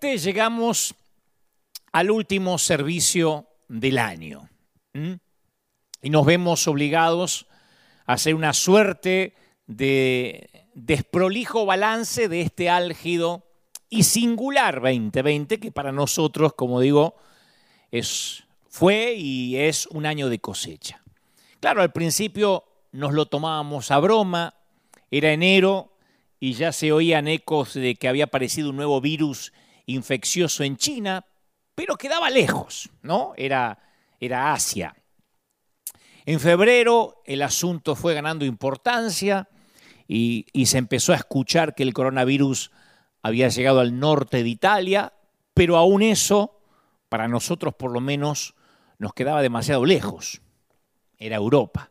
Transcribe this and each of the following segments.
Llegamos al último servicio del año y nos vemos obligados a hacer una suerte de desprolijo balance de este álgido y singular 2020 que para nosotros, como digo, es, fue y es un año de cosecha. Claro, al principio nos lo tomábamos a broma, era enero y ya se oían ecos de que había aparecido un nuevo virus infeccioso en China, pero quedaba lejos, ¿no? Era, era Asia. En febrero el asunto fue ganando importancia y, y, se empezó a escuchar que el coronavirus había llegado al norte de Italia, pero aún eso, para nosotros por lo menos, nos quedaba demasiado lejos. Era Europa.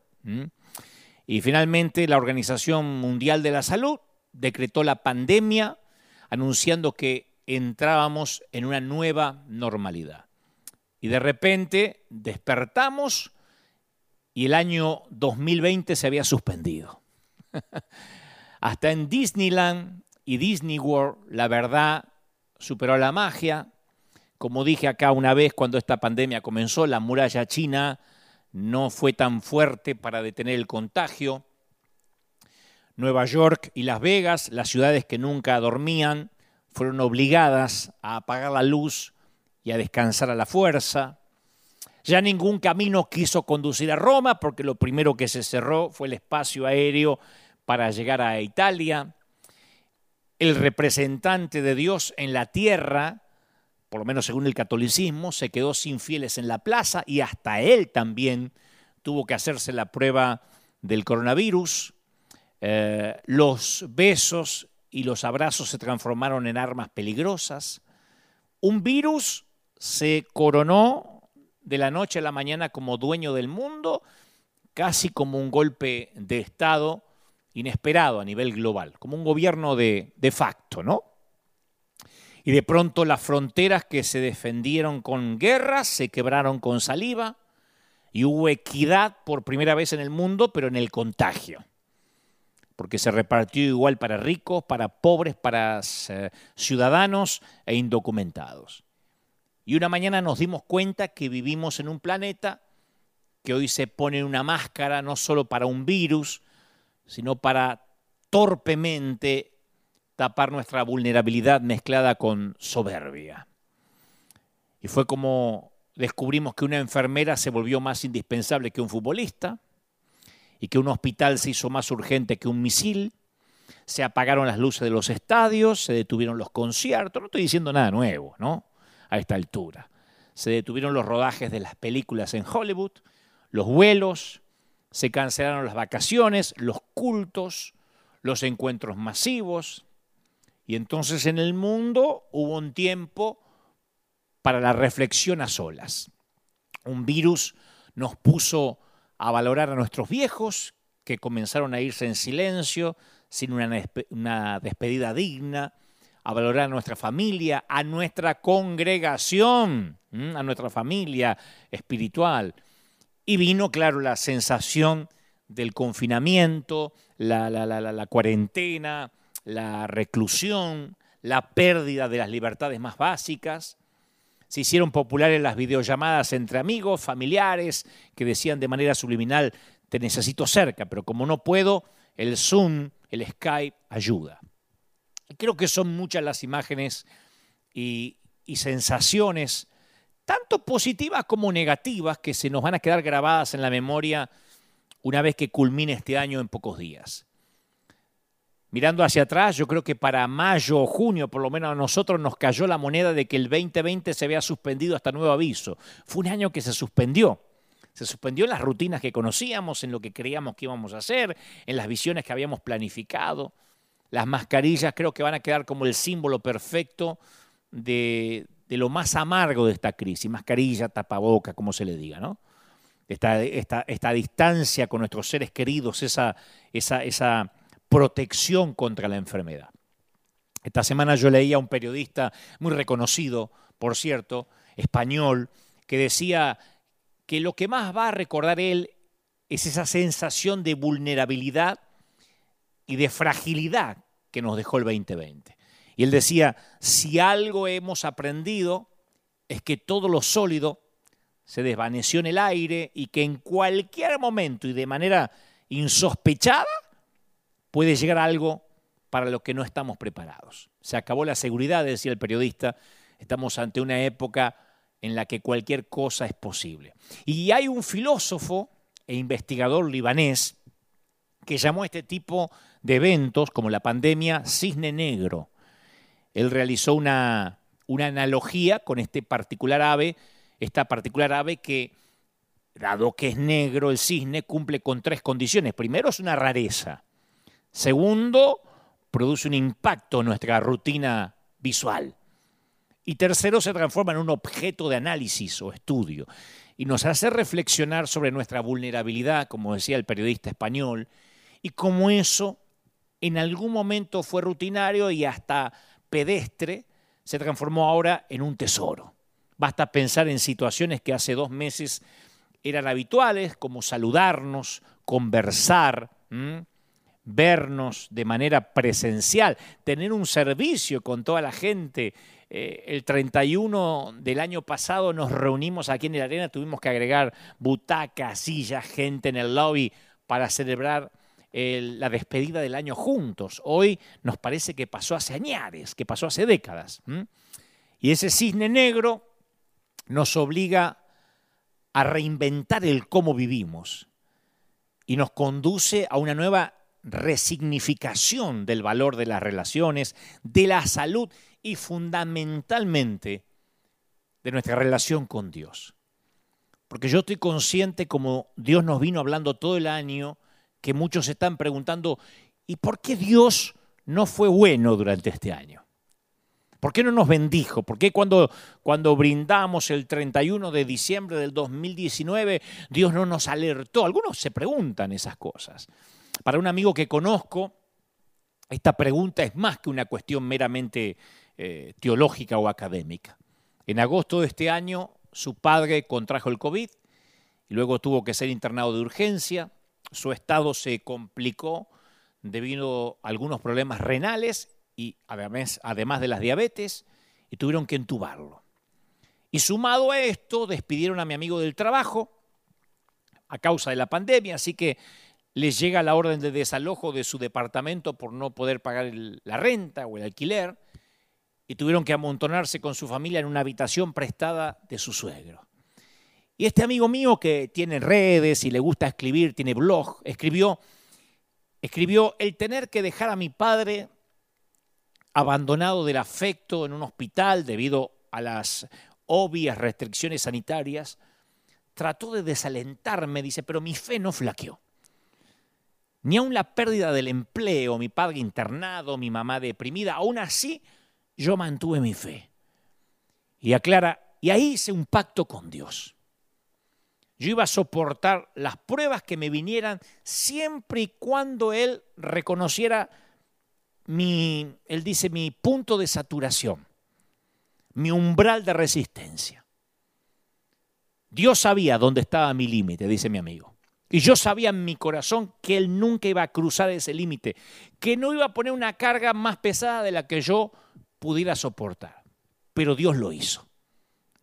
Y finalmente la Organización Mundial de la Salud decretó la pandemia anunciando que entrábamos en una nueva normalidad. Y de repente despertamos y el año 2020 se había suspendido. Hasta en Disneyland y Disney World, la verdad, superó la magia. Como dije acá una vez cuando esta pandemia comenzó, la muralla china no fue tan fuerte para detener el contagio. Nueva York y Las Vegas, las ciudades que nunca dormían, fueron obligadas a apagar la luz y a descansar a la fuerza. Ya ningún camino quiso conducir a Roma porque lo primero que se cerró fue el espacio aéreo para llegar a Italia. El representante de Dios en la tierra, por lo menos según el catolicismo, se quedó sin fieles en la plaza y hasta él también tuvo que hacerse la prueba del coronavirus. Eh, los besos y los abrazos se transformaron en armas peligrosas. Un virus se coronó de la noche a la mañana como dueño del mundo, casi como un golpe de Estado inesperado a nivel global, como un gobierno de, facto, ¿no? Y de pronto las fronteras que se defendieron con guerras se quebraron con saliva y hubo equidad por primera vez en el mundo, pero en el contagio. Porque se repartió igual para ricos, para pobres, para eh, ciudadanos e indocumentados. Y una mañana nos dimos cuenta que vivimos en un planeta que hoy se pone una máscara no solo para un virus, sino para torpemente tapar nuestra vulnerabilidad mezclada con soberbia. Y fue como descubrimos que una enfermera se volvió más indispensable que un futbolista y que un hospital se hizo más urgente que un misil. Se apagaron las luces de los estadios, se detuvieron los conciertos, no estoy diciendo nada nuevo, ¿no? a esta altura. Se detuvieron los rodajes de las películas en Hollywood, los vuelos, se cancelaron las vacaciones, los cultos, los encuentros masivos. Y entonces en el mundo hubo un tiempo para la reflexión a solas. Un virus nos puso a valorar a nuestros viejos, que comenzaron a irse en silencio, sin una, una despedida digna, a valorar a nuestra familia, a nuestra congregación, a nuestra familia espiritual. Y vino, claro, la sensación del confinamiento, la, la, cuarentena, la reclusión, la pérdida de las libertades más básicas. Se hicieron populares las videollamadas entre amigos, familiares, que decían de manera subliminal, te necesito cerca, pero como no puedo, el Zoom, el Skype ayuda. Creo que son muchas las imágenes y, sensaciones, tanto positivas como negativas, que se nos van a quedar grabadas en la memoria una vez que culmine este año en pocos días. Mirando hacia atrás, yo creo que para mayo o junio, por lo menos a nosotros nos cayó la moneda de que el 2020 se había suspendido hasta nuevo aviso. Fue un año que se suspendió. Se suspendió en las rutinas que conocíamos, en lo que creíamos que íbamos a hacer, en las visiones que habíamos planificado. Las mascarillas creo que van a quedar como el símbolo perfecto de, lo más amargo de esta crisis. Mascarilla, tapaboca, como se le diga, ¿no? Esta, esta, distancia con nuestros seres queridos, esa, esa, esa protección contra la enfermedad. Esta semana yo leía a un periodista muy reconocido, por cierto, español, que decía que lo que más va a recordar él es esa sensación de vulnerabilidad y de fragilidad que nos dejó el 2020. Y él decía, si algo hemos aprendido es que todo lo sólido se desvaneció en el aire y que en cualquier momento y de manera insospechada puede llegar algo para lo que no estamos preparados. Se acabó la seguridad, decía el periodista, estamos ante una época en la que cualquier cosa es posible. Y hay un filósofo e investigador libanés que llamó a este tipo de eventos, como la pandemia, cisne negro. Él realizó una, una analogía con este particular ave, esta particular ave que, dado que es negro el cisne, cumple con tres condiciones. Primero, es una rareza. Segundo, produce un impacto en nuestra rutina visual. Y tercero, se transforma en un objeto de análisis o estudio y nos hace reflexionar sobre nuestra vulnerabilidad, como decía el periodista español, y cómo eso en algún momento fue rutinario y hasta pedestre, se transformó ahora en un tesoro. Basta pensar en situaciones que hace dos meses eran habituales, como saludarnos, conversar, vernos de manera presencial, tener un servicio con toda la gente, eh, el 31 del año pasado nos reunimos aquí en la arena, tuvimos que agregar butacas, sillas, gente en el lobby para celebrar la despedida del año juntos. Hoy nos parece que pasó hace añares, que pasó hace décadas. Y ese cisne negro nos obliga a reinventar el cómo vivimos y nos conduce a una nueva resignificación del valor de las relaciones, de la salud y fundamentalmente de nuestra relación con Dios. Porque yo estoy consciente, como Dios nos vino hablando todo el año, que muchos se están preguntando, ¿y por qué Dios no fue bueno durante este año? ¿Por qué no nos bendijo? ¿Por qué cuando, cuando brindamos el 31 de diciembre del 2019 Dios no nos alertó? Algunos se preguntan esas cosas. Para un amigo que conozco, esta pregunta es más que una cuestión meramente eh, teológica o académica. En agosto de este año, su padre contrajo el COVID y luego tuvo que ser internado de urgencia. Su estado se complicó debido a algunos problemas renales y además, además de las diabetes y tuvieron que entubarlo. Y sumado a esto, despidieron a mi amigo del trabajo a causa de la pandemia, así que les llega la orden de desalojo de su departamento por no poder pagar la renta o el alquiler y tuvieron que amontonarse con su familia en una habitación prestada de su suegro. Y este amigo mío que tiene redes y le gusta escribir, tiene blog, escribió, escribió el tener que dejar a mi padre abandonado del afecto en un hospital debido a las obvias restricciones sanitarias, trató de desalentarme, dice, pero mi fe no flaqueó. Ni aun la pérdida del empleo, mi padre internado, mi mamá deprimida, aún así yo mantuve mi fe. Y aclara, y ahí hice un pacto con Dios. Yo iba a soportar las pruebas que me vinieran siempre y cuando Él reconociera mi, Él dice, mi punto de saturación, mi umbral de resistencia. Dios sabía dónde estaba mi límite, dice mi amigo. Y yo sabía en mi corazón que Él nunca iba a cruzar ese límite, que no iba a poner una carga más pesada de la que yo pudiera soportar. Pero Dios lo hizo.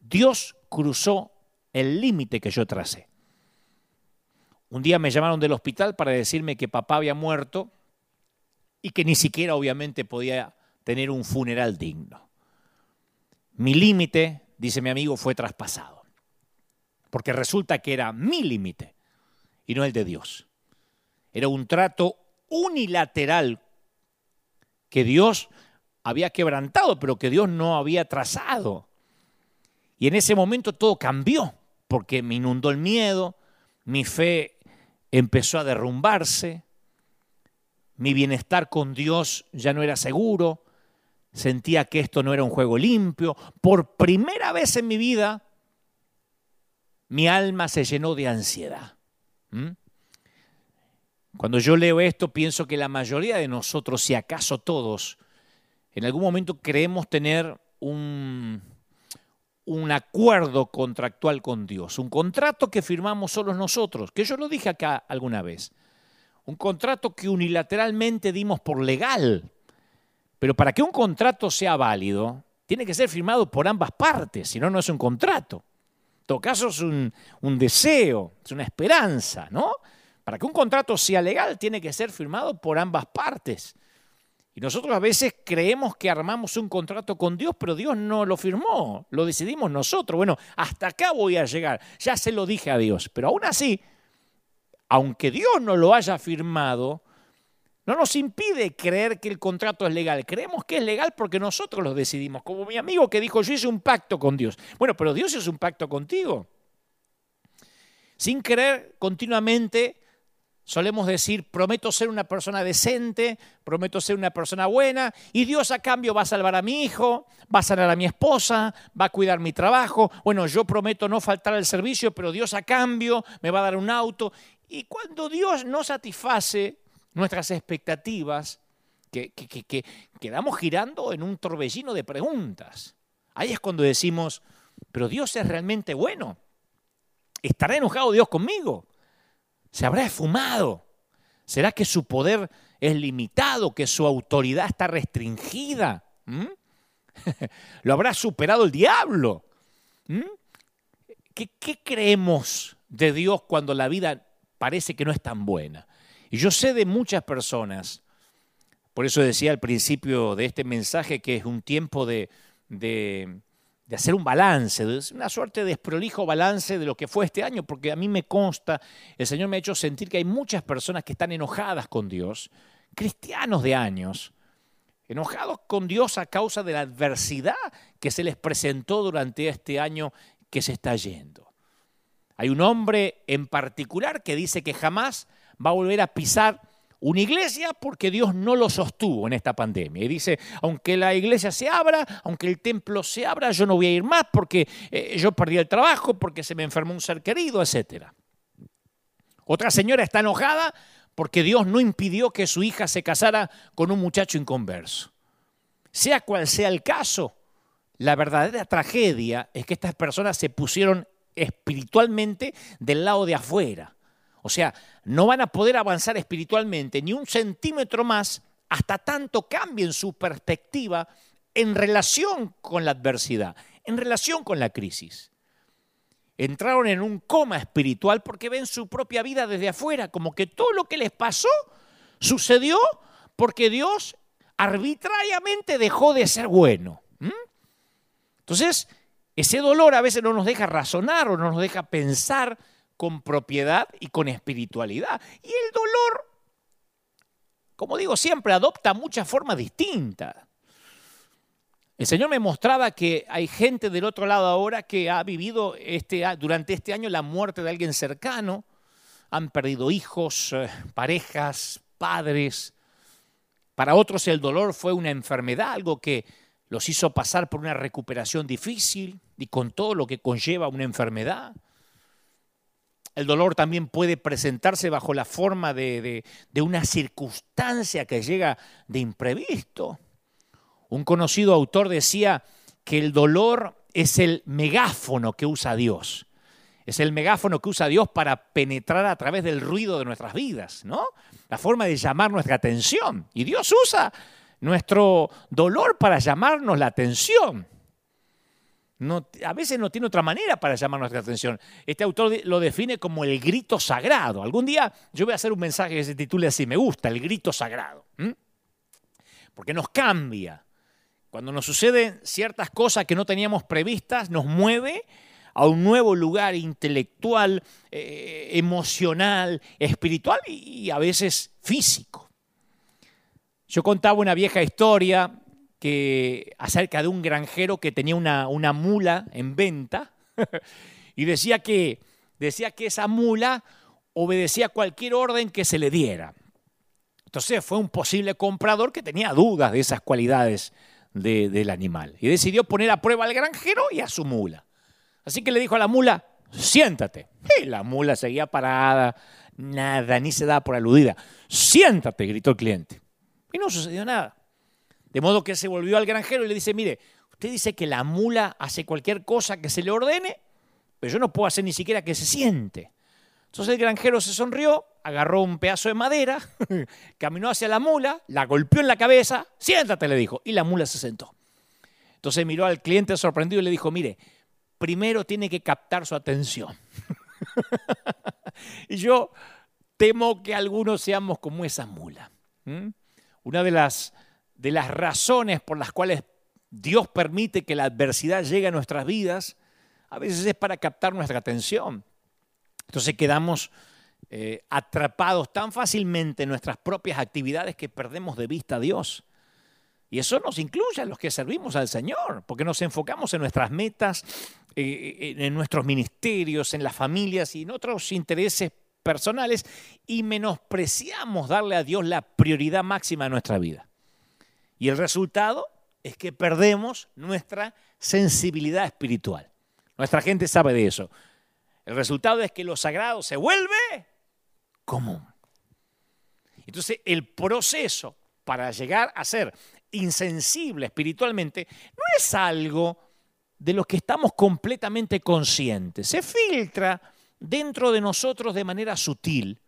Dios cruzó el límite que yo tracé. Un día me llamaron del hospital para decirme que papá había muerto y que ni siquiera obviamente podía tener un funeral digno. Mi límite, dice mi amigo, fue traspasado. Porque resulta que era mi límite y no el de Dios. Era un trato unilateral que Dios había quebrantado, pero que Dios no había trazado. Y en ese momento todo cambió, porque me inundó el miedo, mi fe empezó a derrumbarse, mi bienestar con Dios ya no era seguro, sentía que esto no era un juego limpio. Por primera vez en mi vida, mi alma se llenó de ansiedad. ¿Mm? Cuando yo leo esto, pienso que la mayoría de nosotros, si acaso todos, en algún momento creemos tener un, un acuerdo contractual con Dios, un contrato que firmamos solos nosotros, que yo lo dije acá alguna vez, un contrato que unilateralmente dimos por legal, Pero para que un contrato sea válido, tiene que ser firmado por ambas partes, si no, no es un contrato. Todo caso, es un, un deseo, es una esperanza, ¿no? Para que un contrato sea legal, tiene que ser firmado por ambas partes. Y nosotros a veces creemos que armamos un contrato con Dios, pero Dios no lo firmó, lo decidimos nosotros. Bueno, hasta acá voy a llegar, ya se lo dije a Dios, pero aún así, aunque Dios no lo haya firmado, no nos impide creer que el contrato es legal. Creemos que es legal porque nosotros lo decidimos. Como mi amigo que dijo, yo hice un pacto con Dios. Bueno, pero Dios hizo un pacto contigo. Sin querer continuamente Solemos decir, prometo ser una persona decente, prometo ser una persona buena, y Dios a cambio va a salvar a mi hijo, va a sanar a mi esposa, va a cuidar mi trabajo. Bueno, yo prometo no faltar al servicio, pero Dios a cambio me va a dar un auto. Y cuando Dios no satisface nuestras expectativas, que, quedamos girando en un torbellino de preguntas. Ahí es cuando decimos, pero Dios es realmente bueno. ¿Estará enojado Dios conmigo? ¿Se habrá esfumado? ¿Será que su poder es limitado, que su autoridad está restringida? ¿Mm? ¿Lo habrá superado el diablo? ¿Mm? ¿Qué, ¿Qué, creemos de Dios cuando la vida parece que no es tan buena? Y yo sé de muchas personas, por eso decía al principio de este mensaje que es un tiempo de, de de hacer un balance, una suerte de desprolijo balance de lo que fue este año, porque a mí me consta, el Señor me ha hecho sentir que hay muchas personas que están enojadas con Dios, cristianos de años, enojados con Dios a causa de la adversidad que se les presentó durante este año que se está yendo. Hay un hombre en particular que dice que jamás va a volver a pisar una iglesia porque Dios no lo sostuvo en esta pandemia. Y dice, aunque la iglesia se abra, aunque el templo se abra, yo no voy a ir más porque eh, yo perdí el trabajo, porque se me enfermó un ser querido, etc. Otra señora está enojada porque Dios no impidió que su hija se casara con un muchacho inconverso. Sea cual sea el caso, la verdadera tragedia es que estas personas se pusieron espiritualmente del lado de afuera o sea, no van a poder avanzar espiritualmente ni un centímetro más hasta tanto cambien su perspectiva en relación con la adversidad, en relación con la crisis. Entraron en un coma espiritual porque ven su propia vida desde afuera, como que todo lo que les pasó sucedió porque Dios arbitrariamente dejó de ser bueno. Entonces, ese dolor a veces no nos deja razonar o no nos deja pensar con propiedad y con espiritualidad. Y el dolor, como digo siempre, adopta muchas formas distintas. El Señor me mostraba que hay gente del otro lado ahora que ha vivido este, durante este año la muerte de alguien cercano, han perdido hijos, eh, parejas, padres. Para otros el dolor fue una enfermedad, algo que los hizo pasar por una recuperación difícil y con todo lo que conlleva una enfermedad. El dolor también puede presentarse bajo la forma de, una circunstancia que llega de imprevisto. Un conocido autor decía que el dolor es el megáfono que usa Dios. Es el megáfono que usa Dios para penetrar a través del ruido de nuestras vidas, ¿no? La forma de llamar nuestra atención. Y Dios usa nuestro dolor para llamarnos la atención a veces no tiene otra manera para llamar nuestra atención. Este autor lo define como el grito sagrado. Algún día yo voy a hacer un mensaje que se titule así, me gusta, el grito sagrado. Porque nos cambia. Cuando nos suceden ciertas cosas que no teníamos previstas, nos mueve a un nuevo lugar intelectual, eh, emocional, espiritual y a veces físico. Yo contaba una vieja historia que, acerca de un granjero que tenía una, una mula en venta y decía que, decía que esa mula obedecía cualquier orden que se le diera. Entonces fue un posible comprador que tenía dudas de esas cualidades del animal y decidió poner a prueba al granjero y a su mula. Así que le dijo a la mula, siéntate. Y la mula seguía parada, nada, ni se daba por aludida. Siéntate, gritó el cliente. Y no sucedió nada. De modo que se volvió al granjero y le dice, mire, usted dice que la mula hace cualquier cosa que se le ordene, pero yo no puedo hacer ni siquiera que se siente. Entonces el granjero se sonrió agarró un pedazo de madera, caminó hacia la mula, la golpeó en la cabeza, siéntate, le dijo, y la mula se sentó. Entonces miró al cliente sorprendido y le dijo, mire, primero tiene que captar su atención. y yo temo que algunos seamos como esa mula. Una de las, de las razones por las cuales Dios permite que la adversidad llegue a nuestras vidas, a veces es para captar nuestra atención. Entonces quedamos eh, atrapados tan fácilmente en nuestras propias actividades que perdemos de vista a Dios. Y eso nos incluye a los que servimos al Señor, porque nos enfocamos en nuestras metas, eh, eh, en nuestros ministerios, en las familias y en otros intereses personales y menospreciamos darle a Dios la prioridad máxima de nuestra vida. Y el resultado es que perdemos nuestra sensibilidad espiritual. Nuestra gente sabe de eso. El resultado es que lo sagrado se vuelve común. Entonces, el proceso para llegar a ser insensible espiritualmente no es algo de lo que estamos completamente conscientes. Se filtra dentro de nosotros de manera sutil.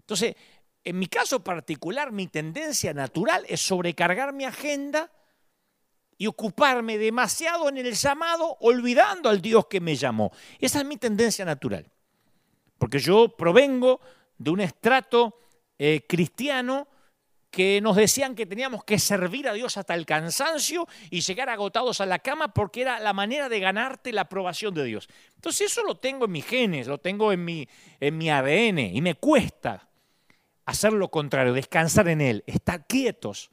Entonces, en mi caso particular, mi tendencia natural es sobrecargar mi agenda y ocuparme demasiado en el llamado, olvidando al Dios que me llamó. Esa es mi tendencia natural. Porque yo provengo de un estrato eh, cristiano que nos decían que teníamos que servir a Dios hasta el cansancio y llegar agotados a la cama porque era la manera de ganarte la aprobación de Dios. Entonces eso lo tengo en mis genes, lo tengo en mi, en mi ADN y me cuesta hacer lo contrario, descansar en Él, estar quietos,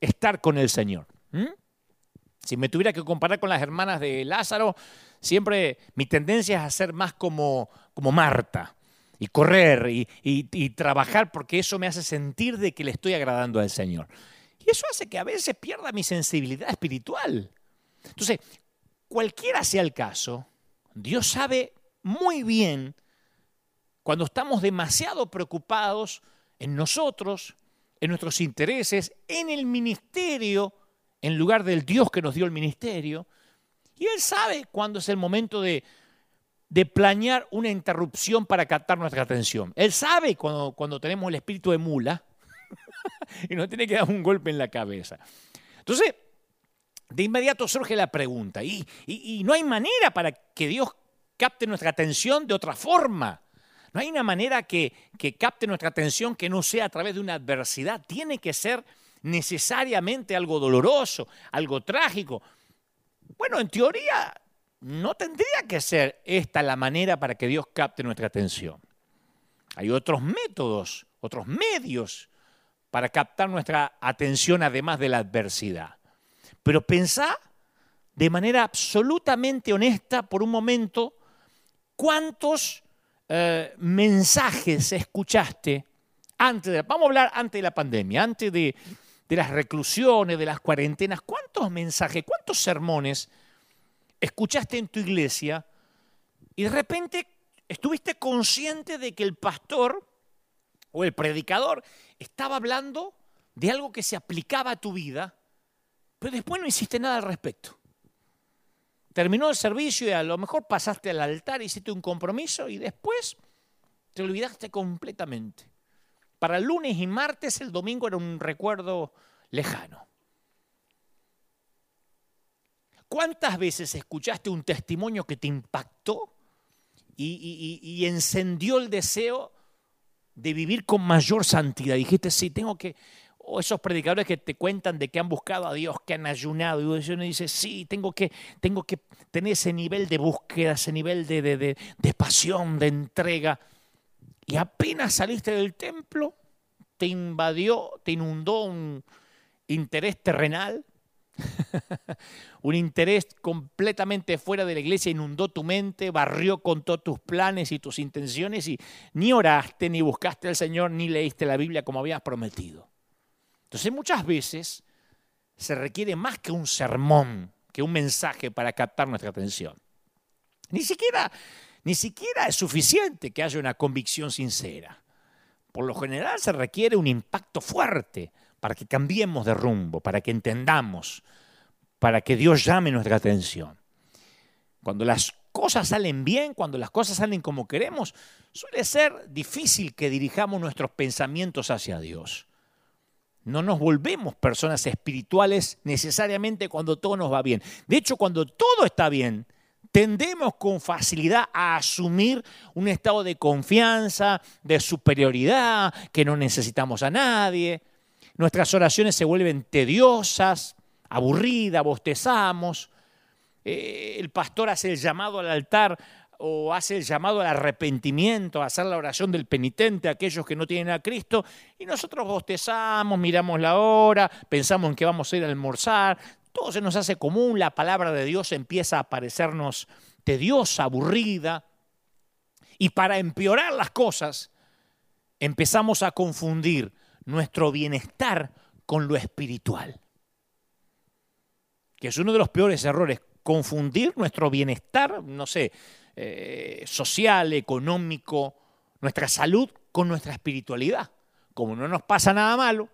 estar con el Señor. Si me tuviera que comparar con las hermanas de Lázaro, siempre mi tendencia es a ser más como, como Marta y correr y, trabajar porque eso me hace sentir de que le estoy agradando al Señor. Y eso hace que a veces pierda mi sensibilidad espiritual. Entonces, cualquiera sea el caso, Dios sabe muy bien cuando estamos demasiado preocupados en nosotros, en nuestros intereses, en el ministerio, en lugar del Dios que nos dio el ministerio. Y Él sabe cuándo es el momento de de planear una interrupción para captar nuestra atención. Él sabe cuando, cuando tenemos el espíritu de mula y nos tiene que dar un golpe en la cabeza. Entonces, de inmediato surge la pregunta, ¿y, y, no hay manera para que Dios capte nuestra atención de otra forma? No hay una manera que, capte nuestra atención que no sea a través de una adversidad. Tiene que ser necesariamente algo doloroso, algo trágico. Bueno, en teoría no tendría que ser esta la manera para que Dios capte nuestra atención. Hay otros métodos, otros medios para captar nuestra atención además de la adversidad. Pero pensá de manera absolutamente honesta por un momento cuántos eh, mensajes escuchaste antes de, vamos a hablar antes de la pandemia, antes de, de las reclusiones, de las cuarentenas, cuántos mensajes, cuántos sermones escuchaste en tu iglesia y de repente estuviste consciente de que el pastor o el predicador estaba hablando de algo que se aplicaba a tu vida, pero después no hiciste nada al respecto. Terminó el servicio y a lo mejor pasaste al altar, hiciste un compromiso y después te olvidaste completamente. Para lunes y martes el domingo era un recuerdo lejano. ¿Cuántas veces escuchaste un testimonio que te impactó y, encendió el deseo de vivir con mayor santidad? Dijiste, sí, tengo que... O esos predicadores que te cuentan de que han buscado a Dios, que han ayunado, y uno dice, sí, tengo que, tengo que tener ese nivel de búsqueda, ese nivel de, de pasión, de entrega. Y apenas saliste del templo, te invadió, te inundó un interés terrenal, un interés completamente fuera de la iglesia inundó tu mente, barrió con todos tus planes y tus intenciones y ni oraste, ni buscaste al Señor, ni leíste la Biblia como habías prometido. Entonces muchas veces se requiere más que un sermón, que un mensaje para captar nuestra atención. Ni siquiera, ni siquiera es suficiente que haya una convicción sincera. Por lo general se requiere un impacto fuerte para que cambiemos de rumbo, para que entendamos, para que Dios llame nuestra atención. Cuando las cosas salen bien, cuando las cosas salen como queremos, suele ser difícil que dirijamos nuestros pensamientos hacia Dios. No nos volvemos personas espirituales necesariamente cuando todo nos va bien. De hecho, cuando todo está bien, tendemos con facilidad a asumir un estado de confianza, de superioridad, que no necesitamos a nadie. Nuestras oraciones se vuelven tediosas, aburridas, bostezamos. Eh, el pastor hace el llamado al altar o hace el llamado al arrepentimiento, a hacer la oración del penitente a aquellos que no tienen a Cristo, y nosotros bostezamos, miramos la hora, pensamos en que vamos a ir a almorzar, todo se nos hace común, la palabra de Dios empieza a parecernos tediosa, aburrida, y para empeorar las cosas, empezamos a confundir nuestro bienestar con lo espiritual, que es uno de los peores errores confundir nuestro bienestar, no sé, eh, social, económico, nuestra salud con nuestra espiritualidad. Como no nos pasa nada malo,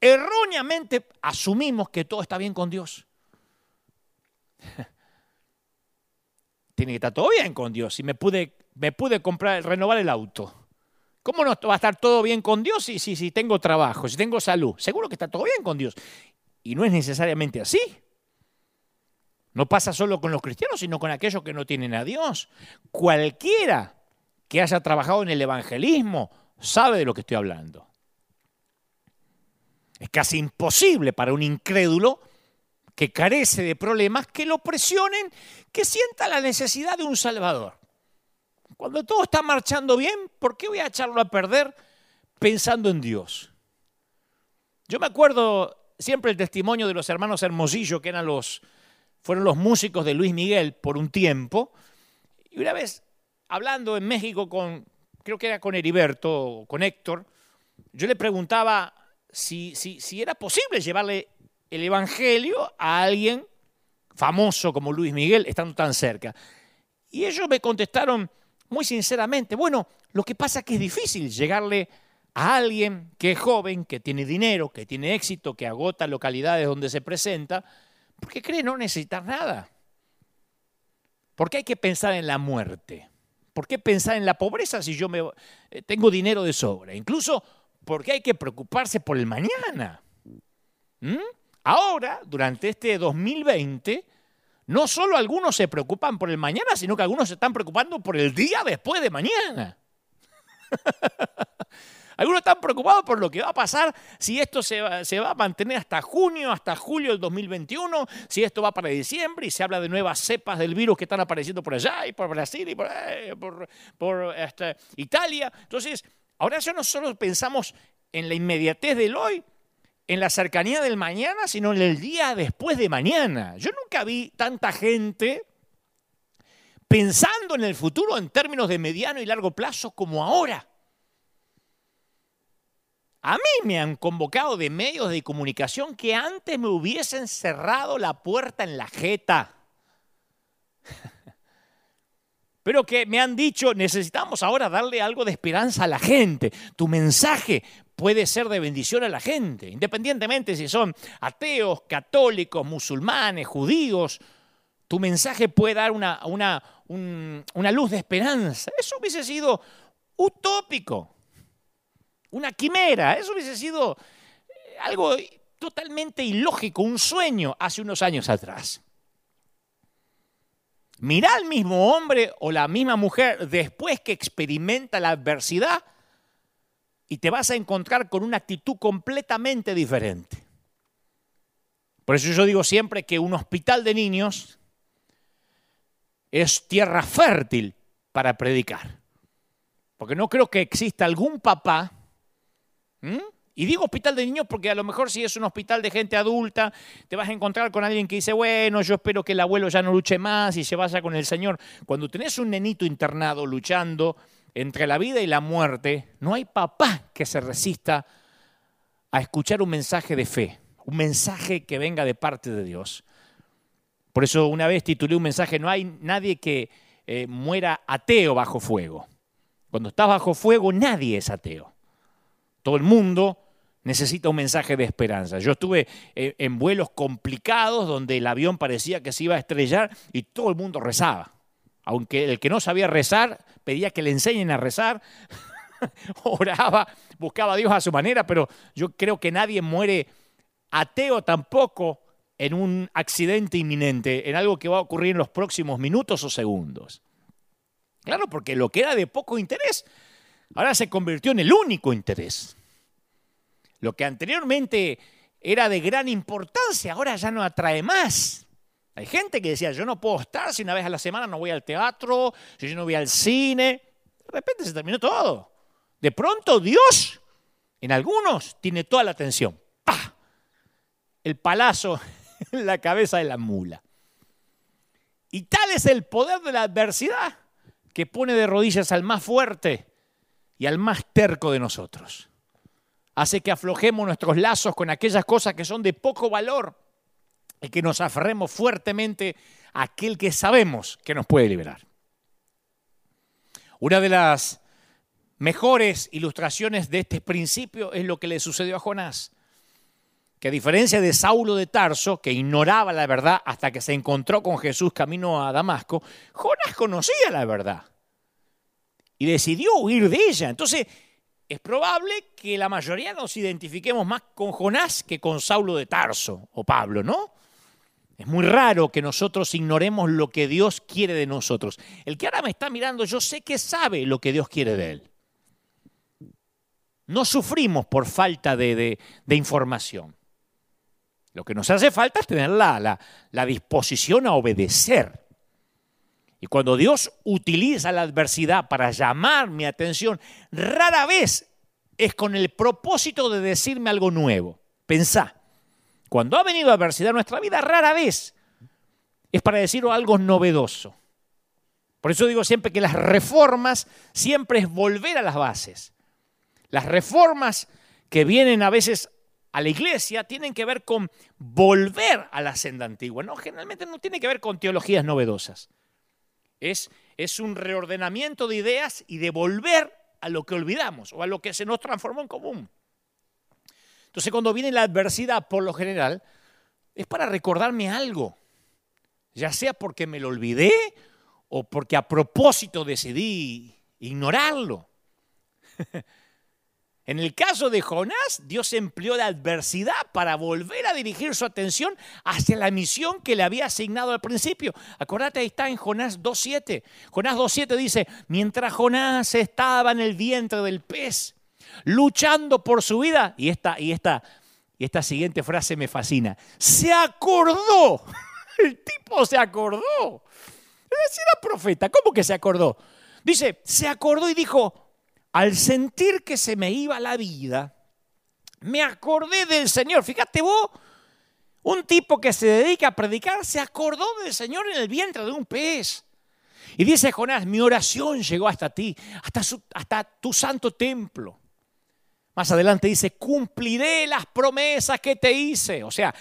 erróneamente asumimos que todo está bien con Dios. Tiene que estar todo bien con Dios. Si me pude, me pude comprar, renovar el auto. ¿Cómo no va a estar todo bien con Dios si, si, si tengo trabajo, si tengo salud? Seguro que está todo bien con Dios. Y no es necesariamente así. No pasa solo con los cristianos, sino con aquellos que no tienen a Dios. Cualquiera que haya trabajado en el evangelismo sabe de lo que estoy hablando. Es casi imposible para un incrédulo que carece de problemas que lo presionen, que sienta la necesidad de un Salvador. Cuando todo está marchando bien, ¿por qué voy a echarlo a perder pensando en Dios? Yo me acuerdo siempre el testimonio de los hermanos Hermosillo, que eran los fueron los músicos de Luis Miguel por un tiempo. Y una vez, hablando en México con, creo que era con Heriberto, con Héctor, yo le preguntaba si, si, si era posible llevarle el Evangelio a alguien famoso como Luis Miguel, estando tan cerca. Y ellos me contestaron muy sinceramente, bueno, lo que pasa es que es difícil llegarle a alguien que es joven, que tiene dinero, que tiene éxito, que agota localidades donde se presenta, porque cree no necesitar nada. ¿Por qué hay que pensar en la muerte? ¿Por qué pensar en la pobreza si yo eh, tengo dinero de sobra? Incluso, ¿por qué hay que preocuparse por el mañana? ¿Mm? Ahora, durante este 2020, no solo algunos se preocupan por el mañana, sino que algunos se están preocupando por el día después de mañana. Algunos están preocupados por lo que va a pasar, si esto se va, a mantener hasta junio, hasta julio del 2021, si esto va para diciembre y se habla de nuevas cepas del virus que están apareciendo por allá y por Brasil y por, eh, este, Italia. Entonces, ahora ya no solo pensamos en la inmediatez del hoy, en la cercanía del mañana, sino en el día después de mañana. Yo nunca vi tanta gente pensando en el futuro en términos de mediano y largo plazo como ahora. A mí me han convocado de medios de comunicación que antes me hubiesen cerrado la puerta en la jeta. Pero que me han dicho, necesitamos ahora darle algo de esperanza a la gente. Tu mensaje puede ser de bendición a la gente, independientemente si son ateos, católicos, musulmanes, judíos. Tu mensaje puede dar una, una, una luz de esperanza. Eso hubiese sido utópico una quimera. Eso hubiese sido eh, algo totalmente ilógico, un sueño hace unos años atrás. Mira al mismo hombre o la misma mujer después que experimenta la adversidad y te vas a encontrar con una actitud completamente diferente. Por eso yo digo siempre que un hospital de niños es tierra fértil para predicar. Porque no creo que exista algún papá ¿Mm? Y digo hospital de niños porque a lo mejor si es un hospital de gente adulta, te vas a encontrar con alguien que dice, bueno, yo espero que el abuelo ya no luche más y se vaya con el Señor. Cuando tenés un nenito internado luchando entre la vida y la muerte, no hay papá que se resista a escuchar un mensaje de fe, un mensaje que venga de parte de Dios. Por eso una vez titulé un mensaje, no hay nadie que eh, muera ateo bajo fuego. Cuando estás bajo fuego, nadie es ateo. Todo el mundo necesita un mensaje de esperanza. Yo estuve eh, en vuelos complicados donde el avión parecía que se iba a estrellar y todo el mundo rezaba. aunque el que no sabía rezar pedía que le enseñen a rezar, oraba, buscaba a Dios a su manera, pero yo creo que nadie muere ateo tampoco en un accidente inminente, en algo que va a ocurrir en los próximos minutos o segundos. Claro, porque lo que era de poco interés, ahora se convirtió en el único interés. Lo que anteriormente era de gran importancia, ahora ya no atrae más. Hay gente que decía, yo no puedo estar si una vez a la semana no voy al teatro, si yo no voy al cine. De repente se terminó todo. De pronto Dios, en algunos, tiene toda la atención. ¡Pah! El palazo en la cabeza de la mula. Y tal es el poder de la adversidad que pone de rodillas al más fuerte y al más terco de nosotros hace que aflojemos nuestros lazos con aquellas cosas que son de poco valor y que nos aferremos fuertemente a aquel que sabemos que nos puede liberar. Una de las mejores ilustraciones de este principio es lo que le sucedió a Jonás, que a diferencia de Saulo de Tarso, que ignoraba la verdad hasta que se encontró con Jesús camino a Damasco, Jonás conocía la verdad y decidió huir de ella. Entonces, es probable que la mayoría nos identifiquemos más con Jonás que con Saulo de Tarso o Pablo, ¿no? Es muy raro que nosotros ignoremos lo que Dios quiere de nosotros. El que ahora me está mirando, yo sé que sabe lo que Dios quiere de él. No sufrimos por falta de, información. Lo que nos hace falta es tener la, la disposición a obedecer. Y cuando Dios utiliza la adversidad para llamar mi atención, rara vez es con el propósito de decirme algo nuevo. Pensá, cuando ha venido adversidad a nuestra vida, rara vez es para decir algo novedoso. Por eso digo siempre que las reformas siempre es volver a las bases. Las reformas que vienen a veces a la iglesia tienen que ver con volver a la senda antigua. No, generalmente no tiene que ver con teologías novedosas. Es, es un reordenamiento de ideas y de volver a lo que olvidamos o a lo que se nos transformó en común. Entonces cuando viene la adversidad, por lo general, es para recordarme algo, ya sea porque me lo olvidé o porque a propósito decidí ignorarlo. En el caso de Jonás, Dios empleó la adversidad para volver a dirigir su atención hacia la misión que le había asignado al principio. Acordate, ahí está en Jonás 2.7. Jonás 2.7 dice, mientras Jonás estaba en el vientre del pez, luchando por su vida, y esta, y esta, y esta siguiente frase me fascina, se acordó, el tipo se acordó. Es decir, era profeta, ¿cómo que se acordó? Dice, se acordó y dijo, al sentir que se me iba la vida, me acordé del Señor. Fíjate vos, un tipo que se dedica a predicar se acordó del Señor en el vientre de un pez. Y dice Jonás, mi oración llegó hasta ti, hasta, hasta tu santo templo. Más adelante dice, cumpliré las promesas que te hice. O sea,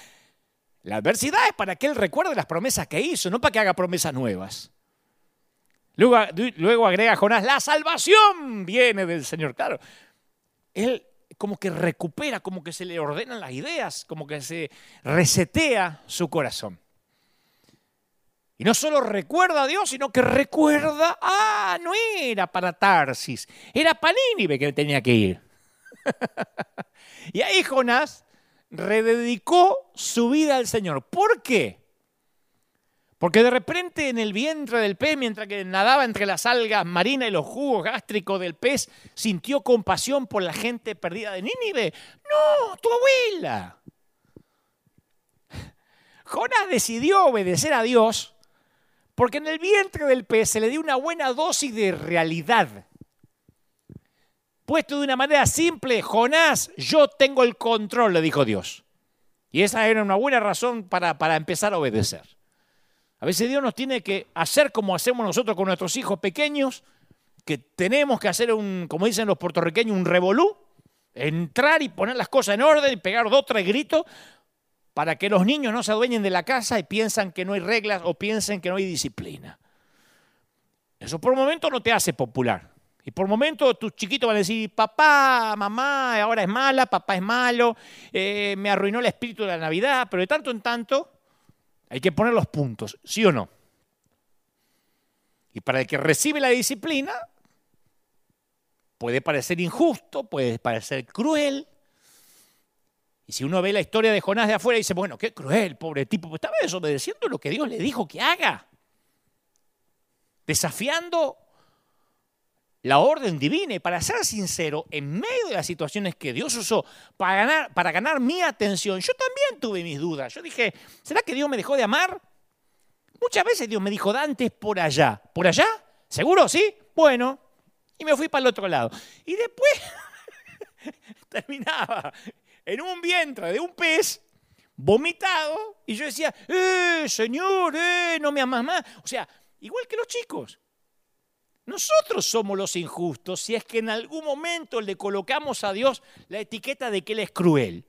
la adversidad es para que él recuerde las promesas que hizo, no para que haga promesas nuevas. Luego, agrega Jonás, la salvación viene del Señor. Claro, él como que recupera, como que se le ordenan las ideas, como que se resetea su corazón. Y no solo recuerda a Dios, sino que recuerda, ah, no era para Tarsis, era para Nínive que tenía que ir. y ahí Jonás rededicó su vida al Señor. ¿Por qué? Porque de repente en el vientre del pez, mientras que nadaba entre las algas marinas y los jugos gástricos del pez, sintió compasión por la gente perdida de Nínive. No, tu abuela. Jonás decidió obedecer a Dios porque en el vientre del pez se le dio una buena dosis de realidad. Puesto de una manera simple, Jonás, yo tengo el control, le dijo Dios. Y esa era una buena razón para, para empezar a obedecer. A veces Dios nos tiene que hacer como hacemos nosotros con nuestros hijos pequeños, que tenemos que hacer un, como dicen los puertorriqueños, un revolú, entrar y poner las cosas en orden y pegar dos, tres gritos para que los niños no se adueñen de la casa y piensan que no hay reglas o piensen que no hay disciplina. Eso por un momento no te hace popular. Y por momento tus chiquitos van a decir, papá, mamá, ahora es mala, papá es malo, eh, me arruinó el espíritu de la Navidad, pero de tanto en tanto hay que poner los puntos, ¿sí o no? Y para el que recibe la disciplina, puede parecer injusto, puede parecer cruel. Y si uno ve la historia de Jonás de afuera, dice, bueno, qué cruel, pobre tipo, pues estaba desobedeciendo lo que Dios le dijo que haga. Desafiando la orden divina. Y para ser sincero, en medio de las situaciones que Dios usó para ganar, para ganar mi atención, yo también tuve mis dudas. Yo dije, ¿será que Dios me dejó de amar? Muchas veces Dios me dijo, Dante, por allá. ¿Por allá? ¿Seguro? ¿Sí? Bueno. Y me fui para el otro lado. Y después terminaba en un vientre de un pez vomitado y yo decía, eh, Señor, eh, no me amas más. O sea, igual que los chicos. Nosotros somos los injustos si es que en algún momento le colocamos a Dios la etiqueta de que Él es cruel.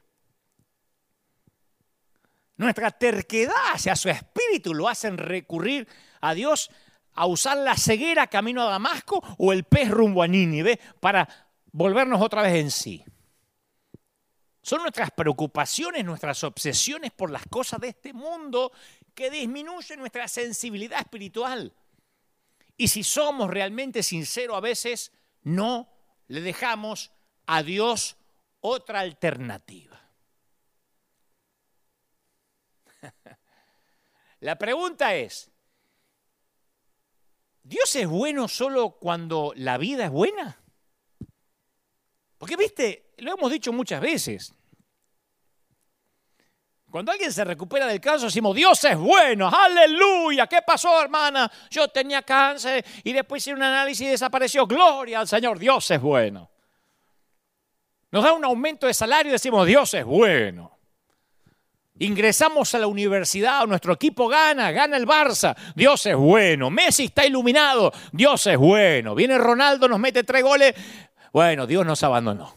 Nuestra terquedad hacia su espíritu lo hacen recurrir a Dios a usar la ceguera camino a Damasco o el pez rumbo a Nínive para volvernos otra vez en sí. Son nuestras preocupaciones, nuestras obsesiones por las cosas de este mundo que disminuyen nuestra sensibilidad espiritual. Y si somos realmente sinceros, a veces no le dejamos a Dios otra alternativa. La pregunta es, ¿Dios es bueno solo cuando la vida es buena? Porque, viste, lo hemos dicho muchas veces. Cuando alguien se recupera del cáncer, decimos, Dios es bueno, aleluya. ¿Qué pasó, hermana? Yo tenía cáncer y después hice un análisis y desapareció. Gloria al Señor, Dios es bueno. Nos da un aumento de salario y decimos, Dios es bueno. Ingresamos a la universidad, nuestro equipo gana, gana el Barça, Dios es bueno. Messi está iluminado, Dios es bueno. Viene Ronaldo, nos mete tres goles, bueno, Dios nos abandonó.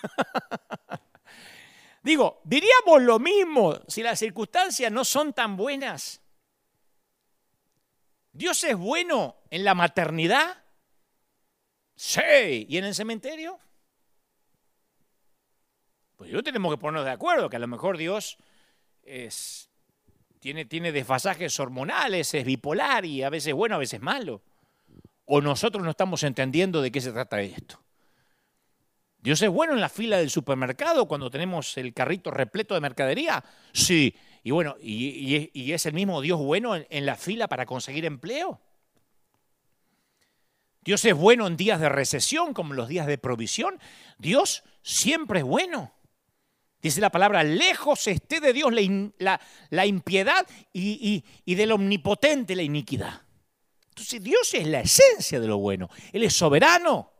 Digo, diríamos lo mismo si las circunstancias no son tan buenas. ¿Dios es bueno en la maternidad? Sí. ¿Y en el cementerio? Pues yo tenemos que ponernos de acuerdo, que a lo mejor Dios es, tiene, tiene desfasajes hormonales, es bipolar y a veces bueno, a veces malo. O nosotros no estamos entendiendo de qué se trata esto. ¿Dios es bueno en la fila del supermercado cuando tenemos el carrito repleto de mercadería? Sí. Y bueno, ¿y, es el mismo Dios bueno en, la fila para conseguir empleo? Dios es bueno en días de recesión como en los días de provisión. Dios siempre es bueno. Dice la palabra, lejos esté de Dios la, impiedad y, y del omnipotente la iniquidad. Entonces Dios es la esencia de lo bueno. Él es soberano.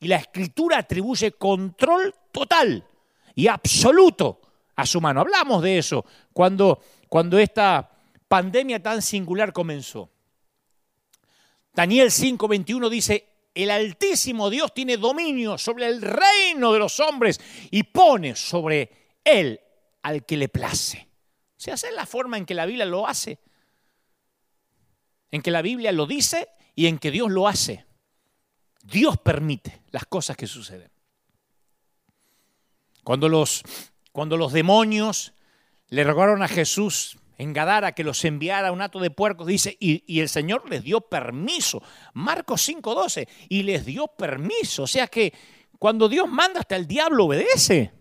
Y la escritura atribuye control total y absoluto a su mano. Hablamos de eso cuando, cuando esta pandemia tan singular comenzó. Daniel 5:21 dice, el Altísimo Dios tiene dominio sobre el reino de los hombres y pone sobre él al que le place. O sea, esa es la forma en que la Biblia lo hace. En que la Biblia lo dice y en que Dios lo hace. Dios permite las cosas que suceden. Cuando los, cuando los demonios le rogaron a Jesús en Gadara que los enviara a un hato de puercos, dice, y, el Señor les dio permiso. Marcos 5.12, y les dio permiso. O sea que cuando Dios manda hasta el diablo obedece.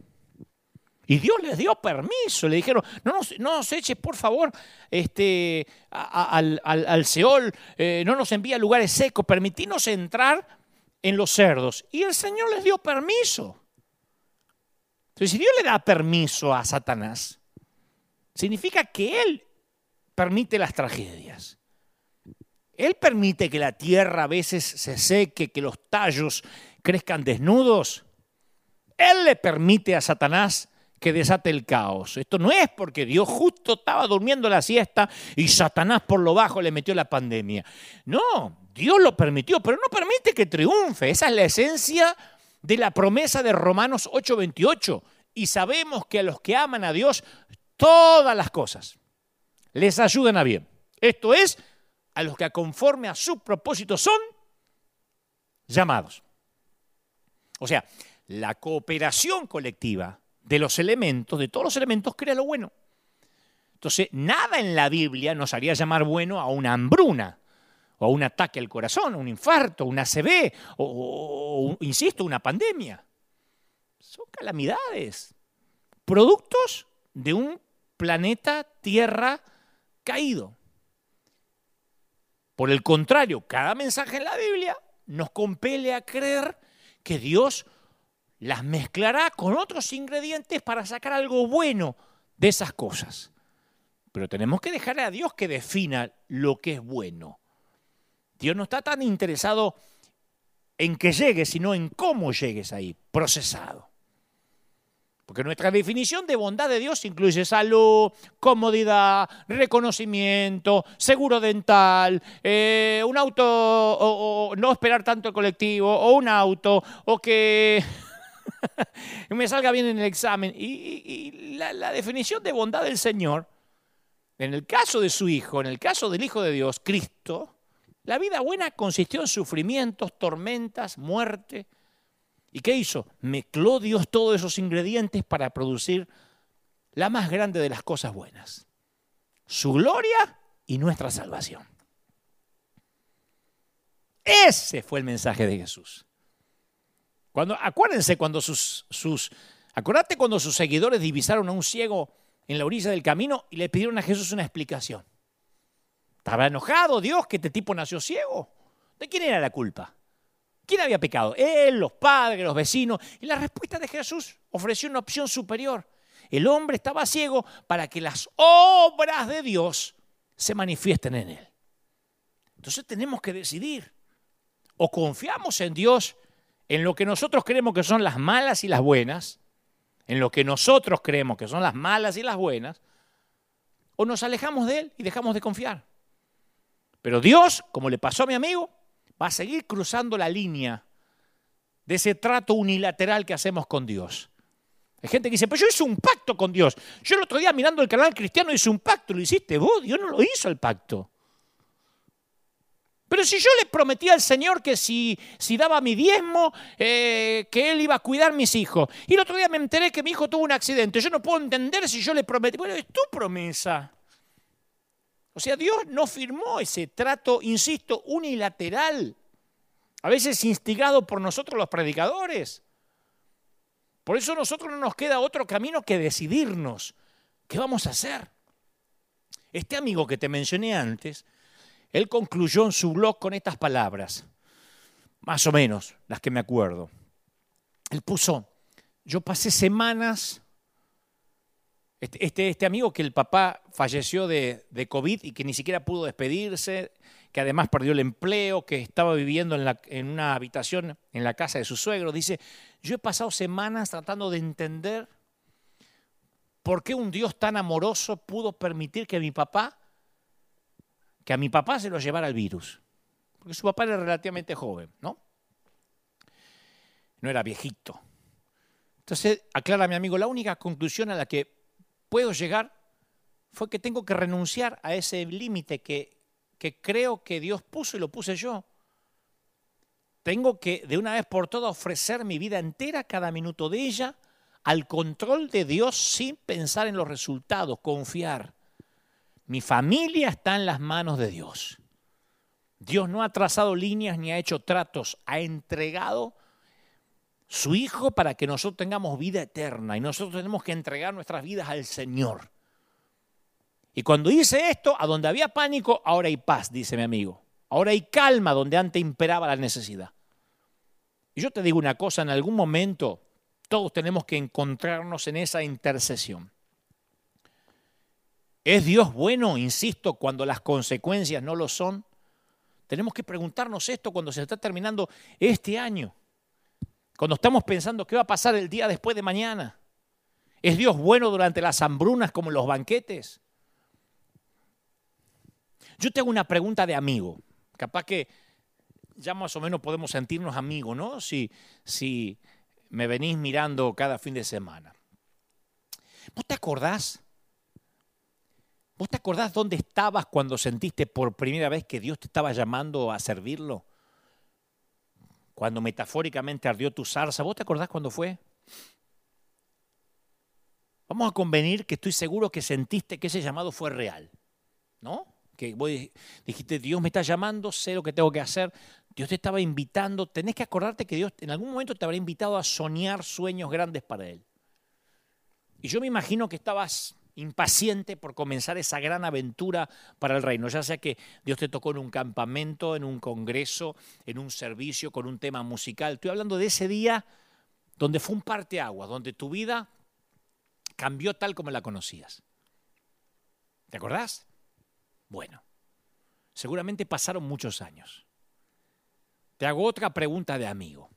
Y Dios les dio permiso, le dijeron, no nos, no nos eches por favor este, al, al, Seol, eh, no nos envíe a lugares secos, permitínos entrar en los cerdos. Y el Señor les dio permiso. Entonces, si Dios le da permiso a Satanás, significa que Él permite las tragedias. Él permite que la tierra a veces se seque, que los tallos crezcan desnudos. Él le permite a Satanás que desate el caos. Esto no es porque Dios justo estaba durmiendo la siesta y Satanás por lo bajo le metió la pandemia. No, Dios lo permitió, pero no permite que triunfe. Esa es la esencia de la promesa de Romanos 8:28. Y sabemos que a los que aman a Dios, todas las cosas les ayudan a bien. Esto es, a los que conforme a su propósito son llamados. O sea, la cooperación colectiva de los elementos, de todos los elementos, crea lo bueno. Entonces, nada en la Biblia nos haría llamar bueno a una hambruna o un ataque al corazón, un infarto, un ACV, o, o, insisto, una pandemia. Son calamidades, productos de un planeta Tierra caído. Por el contrario, cada mensaje en la Biblia nos compele a creer que Dios las mezclará con otros ingredientes para sacar algo bueno de esas cosas. Pero tenemos que dejar a Dios que defina lo que es bueno. Dios no está tan interesado en que llegues, sino en cómo llegues ahí, procesado. Porque nuestra definición de bondad de Dios incluye salud, comodidad, reconocimiento, seguro dental, eh, un auto, o, no esperar tanto el colectivo, o un auto, o que me salga bien en el examen. Y, la, la definición de bondad del Señor, en el caso de su Hijo, en el caso del Hijo de Dios, Cristo, la vida buena consistió en sufrimientos, tormentas, muerte, ¿Y qué hizo? Mezcló Dios todos esos ingredientes para producir la más grande de las cosas buenas. Su gloria y nuestra salvación. Ese fue el mensaje de Jesús. Cuando, acuérdense cuando sus, sus, acuérdate cuando sus seguidores divisaron a un ciego en la orilla del camino y le pidieron a Jesús una explicación. ¿Estaba enojado Dios que este tipo nació ciego? ¿De quién era la culpa? ¿Quién había pecado? Él, los padres, los vecinos. Y la respuesta de Jesús ofreció una opción superior. El hombre estaba ciego para que las obras de Dios se manifiesten en él. Entonces tenemos que decidir. O confiamos en Dios en lo que nosotros creemos que son las malas y las buenas, en lo que nosotros creemos que son las malas y las buenas, o nos alejamos de Él y dejamos de confiar. Pero Dios, como le pasó a mi amigo, va a seguir cruzando la línea de ese trato unilateral que hacemos con Dios. Hay gente que dice, pues yo hice un pacto con Dios. Yo el otro día mirando el canal cristiano hice un pacto, lo hiciste vos, Dios no lo hizo el pacto. Pero si yo le prometí al Señor que si, si daba mi diezmo, eh, que Él iba a cuidar mis hijos. Y el otro día me enteré que mi hijo tuvo un accidente. Yo no puedo entender si yo le prometí. Bueno, es tu promesa. O sea, Dios no firmó ese trato, insisto, unilateral, a veces instigado por nosotros los predicadores. Por eso nosotros no nos queda otro camino que decidirnos. ¿Qué vamos a hacer? Este amigo que te mencioné antes, él concluyó en su blog con estas palabras, más o menos las que me acuerdo. Él puso, yo pasé semanas este, este, este, amigo que el papá falleció de, COVID y que ni siquiera pudo despedirse, que además perdió el empleo, que estaba viviendo en, una habitación en la casa de su suegro, dice, yo he pasado semanas tratando de entender por qué un Dios tan amoroso pudo permitir que que a mi papá se lo llevara el virus. Porque su papá era relativamente joven, ¿no? No era viejito. Entonces, aclara mi amigo, la única conclusión a la que puedo llegar fue que tengo que renunciar a ese límite que, creo que Dios puso y lo puse yo. Tengo que de una vez por todas ofrecer mi vida entera, cada minuto de ella, al control de Dios sin pensar en los resultados, confiar. Mi familia está en las manos de Dios. Dios no ha trazado líneas ni ha hecho tratos, ha entregado su Hijo para que nosotros tengamos vida eterna y nosotros tenemos que entregar nuestras vidas al Señor. Y cuando hice esto, a donde había pánico, ahora hay paz, dice mi amigo. Ahora hay calma donde antes imperaba la necesidad. Y yo te digo una cosa, en algún momento todos tenemos que encontrarnos en esa intercesión. ¿Es Dios bueno, insisto, cuando las consecuencias no lo son? Tenemos que preguntarnos esto cuando se está terminando este año. Cuando estamos pensando qué va a pasar el día después de mañana. ¿Es Dios bueno durante las hambrunas como en los banquetes? Yo te hago una pregunta de amigo. Capaz que ya más o menos podemos sentirnos amigos, ¿no? Si, si me venís mirando cada fin de semana. ¿Vos te acordás? ¿Vos te acordás dónde estabas cuando sentiste por primera vez que Dios te estaba llamando a servirlo? Cuando metafóricamente ardió tu zarza. ¿Vos te acordás cuándo fue? Vamos a convenir que estoy seguro que sentiste que ese llamado fue real, ¿no? que vos dijiste, Dios me está llamando, sé lo que tengo que hacer. Dios te estaba invitando, tenés que acordarte que Dios en algún momento te habrá invitado a soñar sueños grandes para Él. Y yo me imagino que estabas impaciente por comenzar esa gran aventura para el reino, ya sea que Dios te tocó en un campamento, en un congreso, en un servicio, con un tema musical. Estoy hablando de ese día donde fue un agua, donde tu vida cambió tal como la conocías. ¿Te acordás? Bueno, seguramente pasaron muchos años. Te hago otra pregunta de amigo.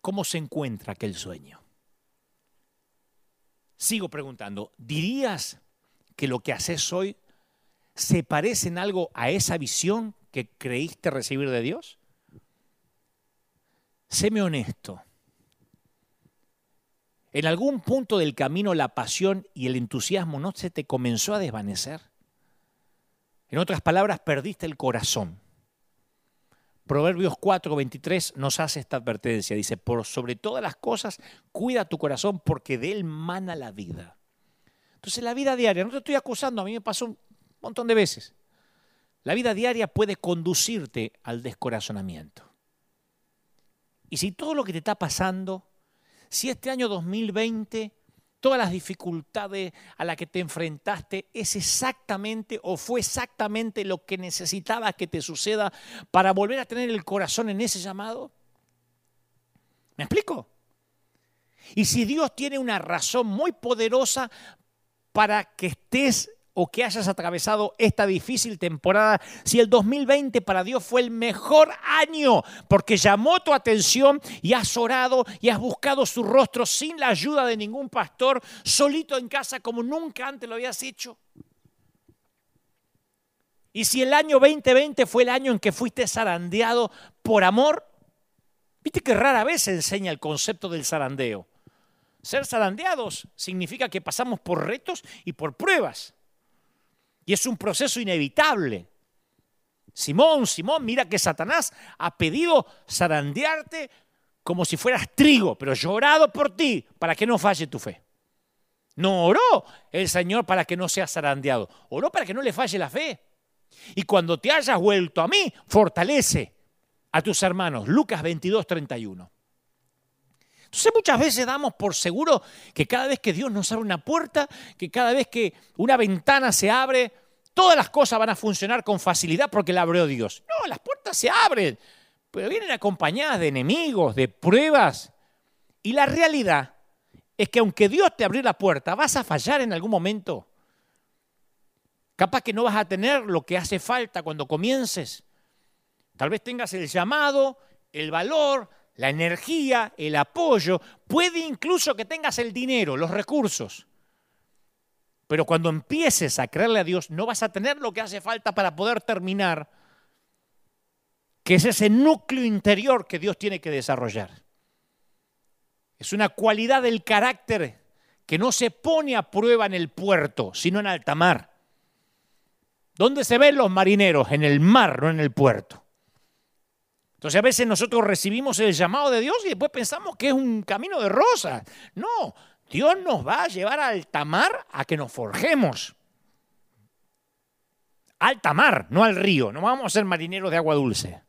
¿Cómo se encuentra aquel sueño? Sigo preguntando, ¿dirías que lo que haces hoy se parece en algo a esa visión que creíste recibir de Dios? Séme honesto. ¿En algún punto del camino la pasión y el entusiasmo no se te comenzó a desvanecer? En otras palabras, perdiste el corazón. Proverbios 4, 23 nos hace esta advertencia. Dice, por sobre todas las cosas, cuida tu corazón porque de él mana la vida. Entonces la vida diaria, no te estoy acusando, a mí me pasó un montón de veces. La vida diaria puede conducirte al descorazonamiento. Y si todo lo que te está pasando, si este año 2020, todas las dificultades a las que te enfrentaste, es exactamente o fue exactamente lo que necesitabas que te suceda para volver a tener el corazón en ese llamado. ¿Me explico? Y si Dios tiene una razón muy poderosa para que estés o que hayas atravesado esta difícil temporada, si el 2020 para Dios fue el mejor año porque llamó tu atención y has orado y has buscado su rostro sin la ayuda de ningún pastor, solito en casa como nunca antes lo habías hecho. Y si el año 2020 fue el año en que fuiste zarandeado por amor, viste que rara vez se enseña el concepto del zarandeo. Ser zarandeados significa que pasamos por retos y por pruebas. Y es un proceso inevitable. Simón, Simón, mira que Satanás ha pedido zarandearte como si fueras trigo, pero llorado por ti para que no falle tu fe. No oró el Señor para que no seas zarandeado, oró para que no le falle la fe. Y cuando te hayas vuelto a mí, fortalece a tus hermanos. Lucas 22, 31. Entonces muchas veces damos por seguro que cada vez que Dios nos abre una puerta, que cada vez que una ventana se abre, todas las cosas van a funcionar con facilidad porque la abrió Dios. No, las puertas se abren, pero vienen acompañadas de enemigos, de pruebas. Y la realidad es que aunque Dios te abrió la puerta, vas a fallar en algún momento. Capaz que no vas a tener lo que hace falta cuando comiences. Tal vez tengas el llamado, el valor, la energía, el apoyo, puede incluso que tengas el dinero, los recursos. Pero cuando empieces a creerle a Dios, no vas a tener lo que hace falta para poder terminar, que es ese núcleo interior que Dios tiene que desarrollar. Es una cualidad del carácter que no se pone a prueba en el puerto, sino en alta mar. ¿Dónde se ven los marineros? En el mar, no en el puerto. Entonces a veces nosotros recibimos el llamado de Dios y después pensamos que es un camino de rosas. No, Dios nos va a llevar a alta mar a que nos forjemos. Alta mar, no al río. No vamos a ser marineros de agua dulce.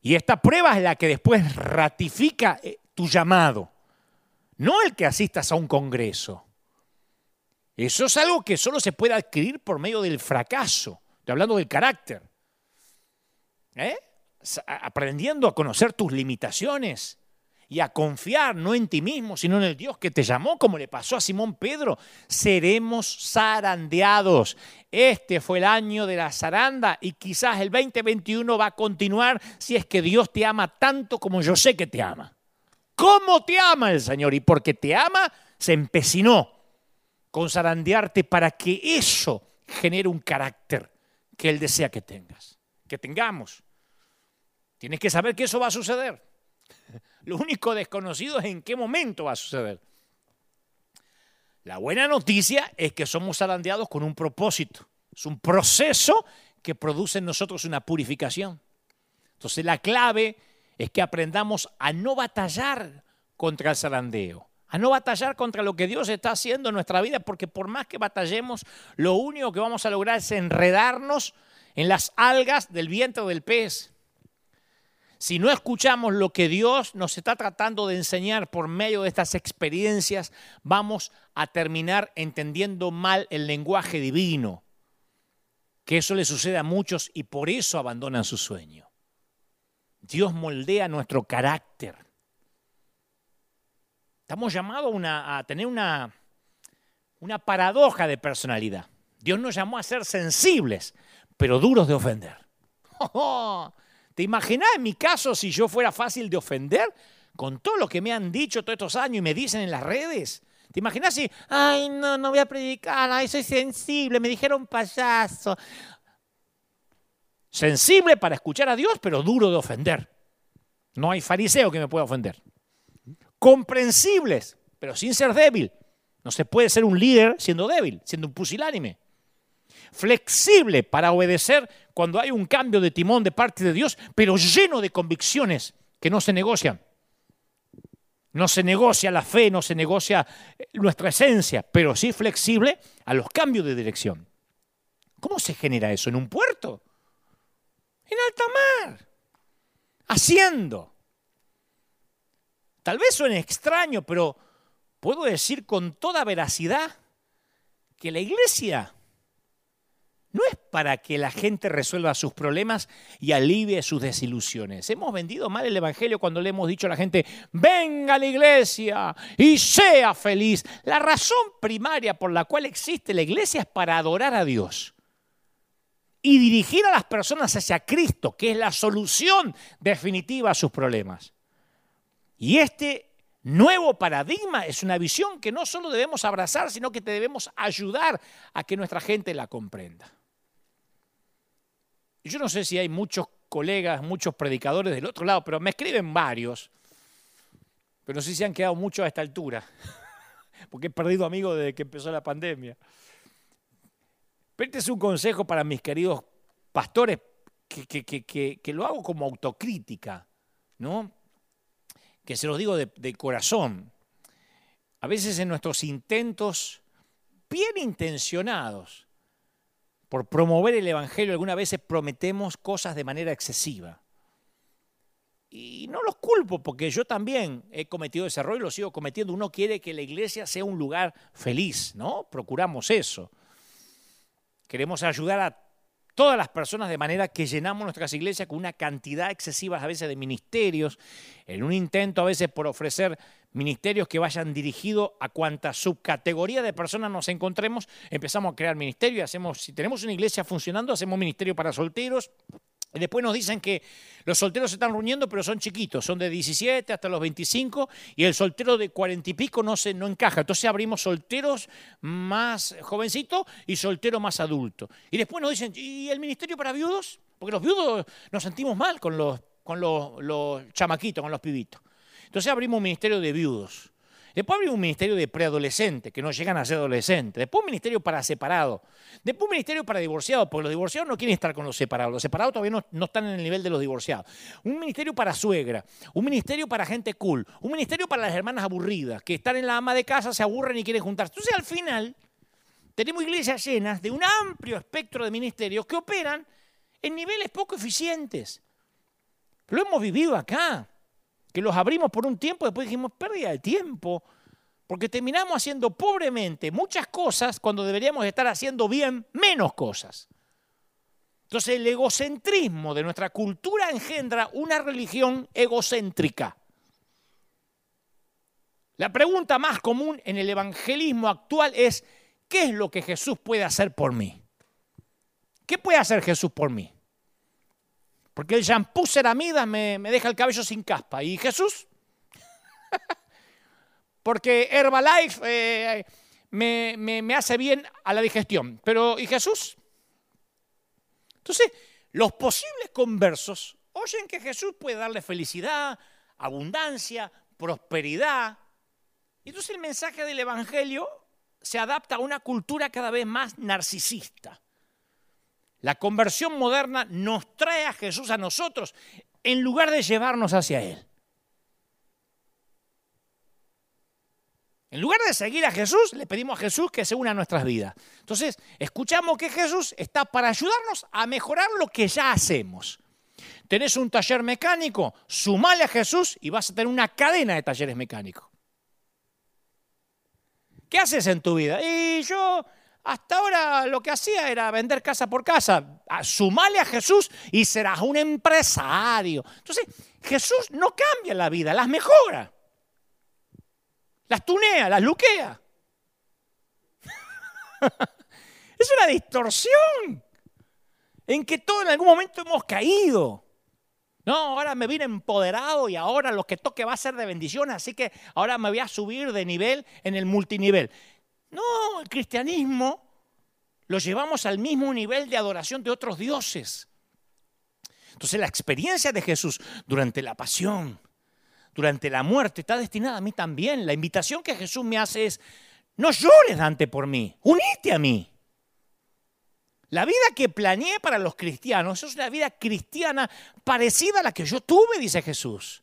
Y esta prueba es la que después ratifica eh, tu llamado. No el que asistas a un congreso. Eso es algo que solo se puede adquirir por medio del fracaso. Estoy hablando del carácter. ¿Eh? aprendiendo a conocer tus limitaciones y a confiar no en ti mismo, sino en el Dios que te llamó, como le pasó a Simón Pedro, seremos zarandeados. Este fue el año de la zaranda y quizás el 2021 va a continuar si es que Dios te ama tanto como yo sé que te ama. ¿Cómo te ama el Señor? Y porque te ama, se empecinó con zarandearte para que eso genere un carácter que Él desea que tengas que tengamos. Tienes que saber que eso va a suceder. Lo único desconocido es en qué momento va a suceder. La buena noticia es que somos arandeados con un propósito. Es un proceso que produce en nosotros una purificación. Entonces la clave es que aprendamos a no batallar contra el zarandeo, a no batallar contra lo que Dios está haciendo en nuestra vida, porque por más que batallemos, lo único que vamos a lograr es enredarnos en las algas del vientre del pez. Si no escuchamos lo que Dios nos está tratando de enseñar por medio de estas experiencias, vamos a terminar entendiendo mal el lenguaje divino. Que eso le sucede a muchos y por eso abandonan su sueño. Dios moldea nuestro carácter. Estamos llamados a tener una, una paradoja de personalidad. Dios nos llamó a ser sensibles, pero duros de ofender. ¿Te imaginas en mi caso si yo fuera fácil de ofender con todo lo que me han dicho todos estos años y me dicen en las redes? ¿Te imaginas si, ay, no, no voy a predicar, ay, soy sensible, me dijeron payaso? Sensible para escuchar a Dios, pero duro de ofender. No hay fariseo que me pueda ofender. Comprensibles, pero sin ser débil. No se puede ser un líder siendo débil, siendo un pusilánime. Flexible para obedecer cuando hay un cambio de timón de parte de Dios, pero lleno de convicciones que no se negocian. No se negocia la fe, no se negocia eh, nuestra esencia, pero sí flexible a los cambios de dirección. ¿Cómo se genera eso? ¿En un puerto? En alta mar. Haciendo. Tal vez suene extraño, pero puedo decir con toda veracidad que la iglesia no es para que la gente resuelva sus problemas y alivie sus desilusiones. Hemos vendido mal el Evangelio cuando le hemos dicho a la gente, venga a la iglesia y sea feliz. La razón primaria por la cual existe la iglesia es para adorar a Dios y dirigir a las personas hacia Cristo, que es la solución definitiva a sus problemas. Y este nuevo paradigma es una visión que no solo debemos abrazar, sino que debemos ayudar a que nuestra gente la comprenda. Yo no sé si hay muchos colegas, muchos predicadores del otro lado, pero me escriben varios. Pero no sé si han quedado muchos a esta altura, porque he perdido amigos desde que empezó la pandemia. Pero este es un consejo para mis queridos pastores, que, que, lo hago como autocrítica, ¿no? Que se los digo de corazón. A veces en nuestros intentos bien intencionados por promover el Evangelio algunas veces prometemos cosas de manera excesiva. Y no los culpo porque yo también he cometido ese error y lo sigo cometiendo. Uno quiere que la iglesia sea un lugar feliz, ¿no? Procuramos eso. Queremos ayudar a todas las personas de manera que llenamos nuestras iglesias con una cantidad excesiva a veces de ministerios, en un intento a veces por ofrecer ministerios que vayan dirigidos a cuanta subcategoría de personas nos encontremos, empezamos a crear ministerios hacemos, si tenemos una iglesia funcionando, hacemos ministerio para solteros. Después nos dicen que los solteros se están reuniendo, pero son chiquitos, son de 17 hasta los 25, y el soltero de 40 y pico no, se, no encaja. Entonces abrimos solteros más jovencitos y soltero más adulto. Y después nos dicen, ¿y el ministerio para viudos? Porque los viudos nos sentimos mal con los, con los, los chamaquitos, con los pibitos. Entonces abrimos un ministerio de viudos. Después abrimos un ministerio de preadolescentes, que no llegan a ser adolescentes. Después un ministerio para separados. Después un ministerio para divorciados, porque los divorciados no quieren estar con los separados. Los separados todavía no, no, están en el nivel de los divorciados. Un ministerio para suegra. Un ministerio para gente cool. Un ministerio para las hermanas aburridas, que están en la ama de casa, se aburren y quieren juntarse. Entonces al final tenemos iglesias llenas de un amplio espectro de ministerios que operan en niveles poco eficientes. Lo hemos vivido acá que los abrimos por un tiempo, después dijimos, pérdida de tiempo, porque terminamos haciendo pobremente muchas cosas cuando deberíamos estar haciendo bien menos cosas. Entonces el egocentrismo de nuestra cultura engendra una religión egocéntrica. La pregunta más común en el evangelismo actual es, ¿qué es lo que Jesús puede hacer por mí? ¿Qué puede hacer Jesús por mí? Porque el shampoo ceramida me, me deja el cabello sin caspa. ¿Y Jesús? Porque Herbalife eh, me, me, hace bien a la digestión. Pero ¿y Jesús? Entonces, los posibles conversos oyen que Jesús puede darle felicidad, abundancia, prosperidad. Y entonces el mensaje del Evangelio se adapta a una cultura cada vez más narcisista. La conversión moderna nos trae a Jesús a nosotros en lugar de llevarnos hacia Él. En lugar de seguir a Jesús, le pedimos a Jesús que se una a nuestras vidas. Entonces, escuchamos que Jesús está para ayudarnos a mejorar lo que ya hacemos. Tenés un taller mecánico, sumale a Jesús y vas a tener una cadena de talleres mecánicos. ¿Qué haces en tu vida? Y yo hasta ahora lo que hacía era vender casa por casa. Ah, sumale a Jesús y serás un empresario. Entonces, Jesús no cambia la vida, las mejora. Las tunea, las luquea. es una distorsión en que todos en algún momento hemos caído. No, ahora me vine empoderado y ahora lo que toque va a ser de bendición, así que ahora me voy a subir de nivel en el multinivel. No, el cristianismo lo llevamos al mismo nivel de adoración de otros dioses. Entonces la experiencia de Jesús durante la pasión, durante la muerte, está destinada a mí también. La invitación que Jesús me hace es, no llores, Dante, por mí, unite a mí. La vida que planeé para los cristianos es una vida cristiana parecida a la que yo tuve, dice Jesús.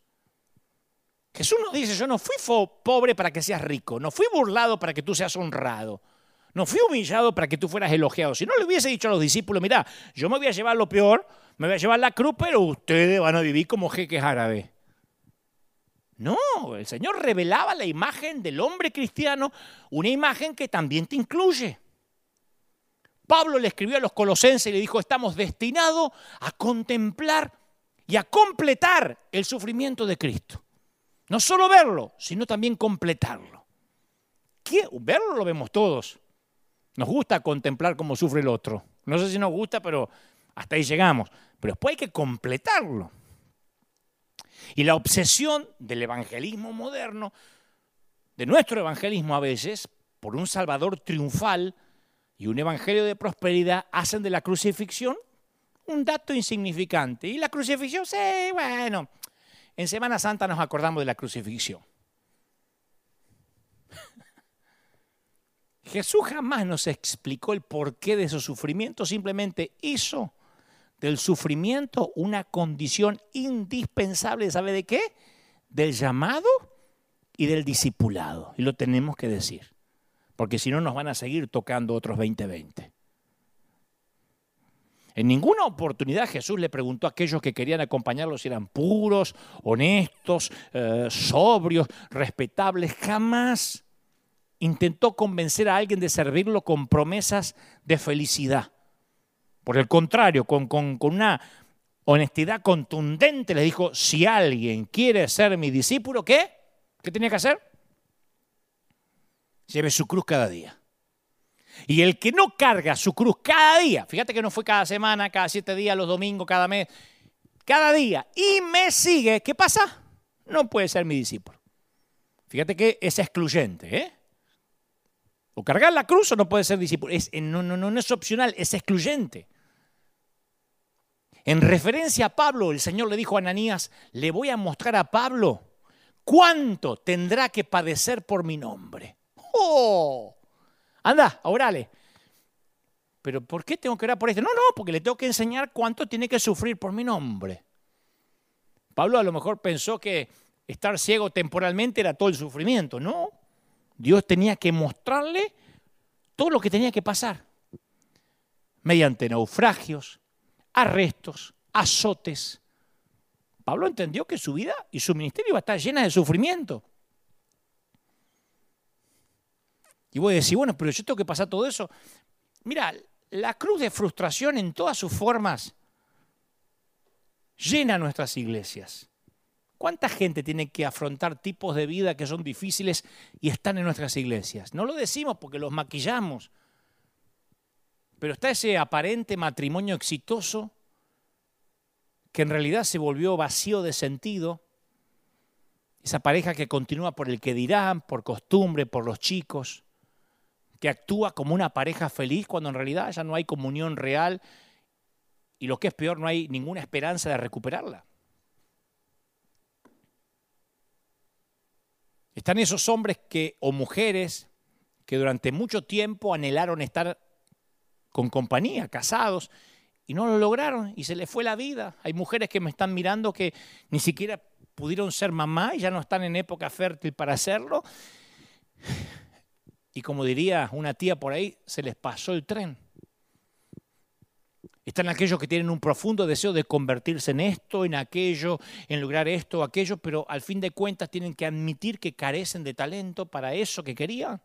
Jesús nos dice, yo no fui pobre para que seas rico, no fui burlado para que tú seas honrado, no fui humillado para que tú fueras elogiado. Si no le hubiese dicho a los discípulos, mira, yo me voy a llevar lo peor, me voy a llevar la cruz, pero ustedes van a vivir como jeques árabes. No, el Señor revelaba la imagen del hombre cristiano, una imagen que también te incluye. Pablo le escribió a los colosenses y le dijo, estamos destinados a contemplar y a completar el sufrimiento de Cristo. No solo verlo, sino también completarlo. ¿Qué? Verlo lo vemos todos. Nos gusta contemplar cómo sufre el otro. No sé si nos gusta, pero hasta ahí llegamos. Pero después hay que completarlo. Y la obsesión del evangelismo moderno, de nuestro evangelismo a veces, por un Salvador triunfal, y un evangelio de prosperidad hacen de la crucifixión un dato insignificante. Y la crucifixión, sí, bueno, en Semana Santa nos acordamos de la crucifixión. Jesús jamás nos explicó el porqué de esos sufrimientos, simplemente hizo del sufrimiento una condición indispensable, ¿sabe de qué? Del llamado y del discipulado. Y lo tenemos que decir porque si no nos van a seguir tocando otros 2020. En ninguna oportunidad Jesús le preguntó a aquellos que querían acompañarlo si eran puros, honestos, eh, sobrios, respetables. Jamás intentó convencer a alguien de servirlo con promesas de felicidad. Por el contrario, con, con una honestidad contundente le dijo, si alguien quiere ser mi discípulo, ¿qué? ¿Qué tenía que hacer? lleve su cruz cada día. Y el que no carga su cruz cada día, fíjate que no fue cada semana, cada siete días, los domingos, cada mes, cada día, y me sigue, ¿qué pasa? No puede ser mi discípulo. Fíjate que es excluyente, ¿eh? O cargar la cruz o no puede ser discípulo. Es, no, no, no es opcional, es excluyente. En referencia a Pablo, el Señor le dijo a Ananías, le voy a mostrar a Pablo cuánto tendrá que padecer por mi nombre. ¡Oh! Anda, orale. Pero ¿por qué tengo que orar por esto? No, no, porque le tengo que enseñar cuánto tiene que sufrir por mi nombre. Pablo a lo mejor pensó que estar ciego temporalmente era todo el sufrimiento. No, Dios tenía que mostrarle todo lo que tenía que pasar. Mediante naufragios, arrestos, azotes. Pablo entendió que su vida y su ministerio iba a estar llena de sufrimiento. Y voy a decir, bueno, pero yo tengo que pasar todo eso. Mira, la cruz de frustración en todas sus formas llena nuestras iglesias. ¿Cuánta gente tiene que afrontar tipos de vida que son difíciles y están en nuestras iglesias? No lo decimos porque los maquillamos, pero está ese aparente matrimonio exitoso que en realidad se volvió vacío de sentido, esa pareja que continúa por el que dirán, por costumbre, por los chicos, que actúa como una pareja feliz cuando en realidad ya no hay comunión real y lo que es peor, no hay ninguna esperanza de recuperarla. Están esos hombres que, o mujeres que durante mucho tiempo anhelaron estar con compañía, casados, y no lo lograron y se les fue la vida. Hay mujeres que me están mirando que ni siquiera pudieron ser mamá y ya no están en época fértil para hacerlo Y como diría una tía por ahí, se les pasó el tren. Están aquellos que tienen un profundo deseo de convertirse en esto, en aquello, en lograr esto o aquello, pero al fin de cuentas tienen que admitir que carecen de talento para eso que querían.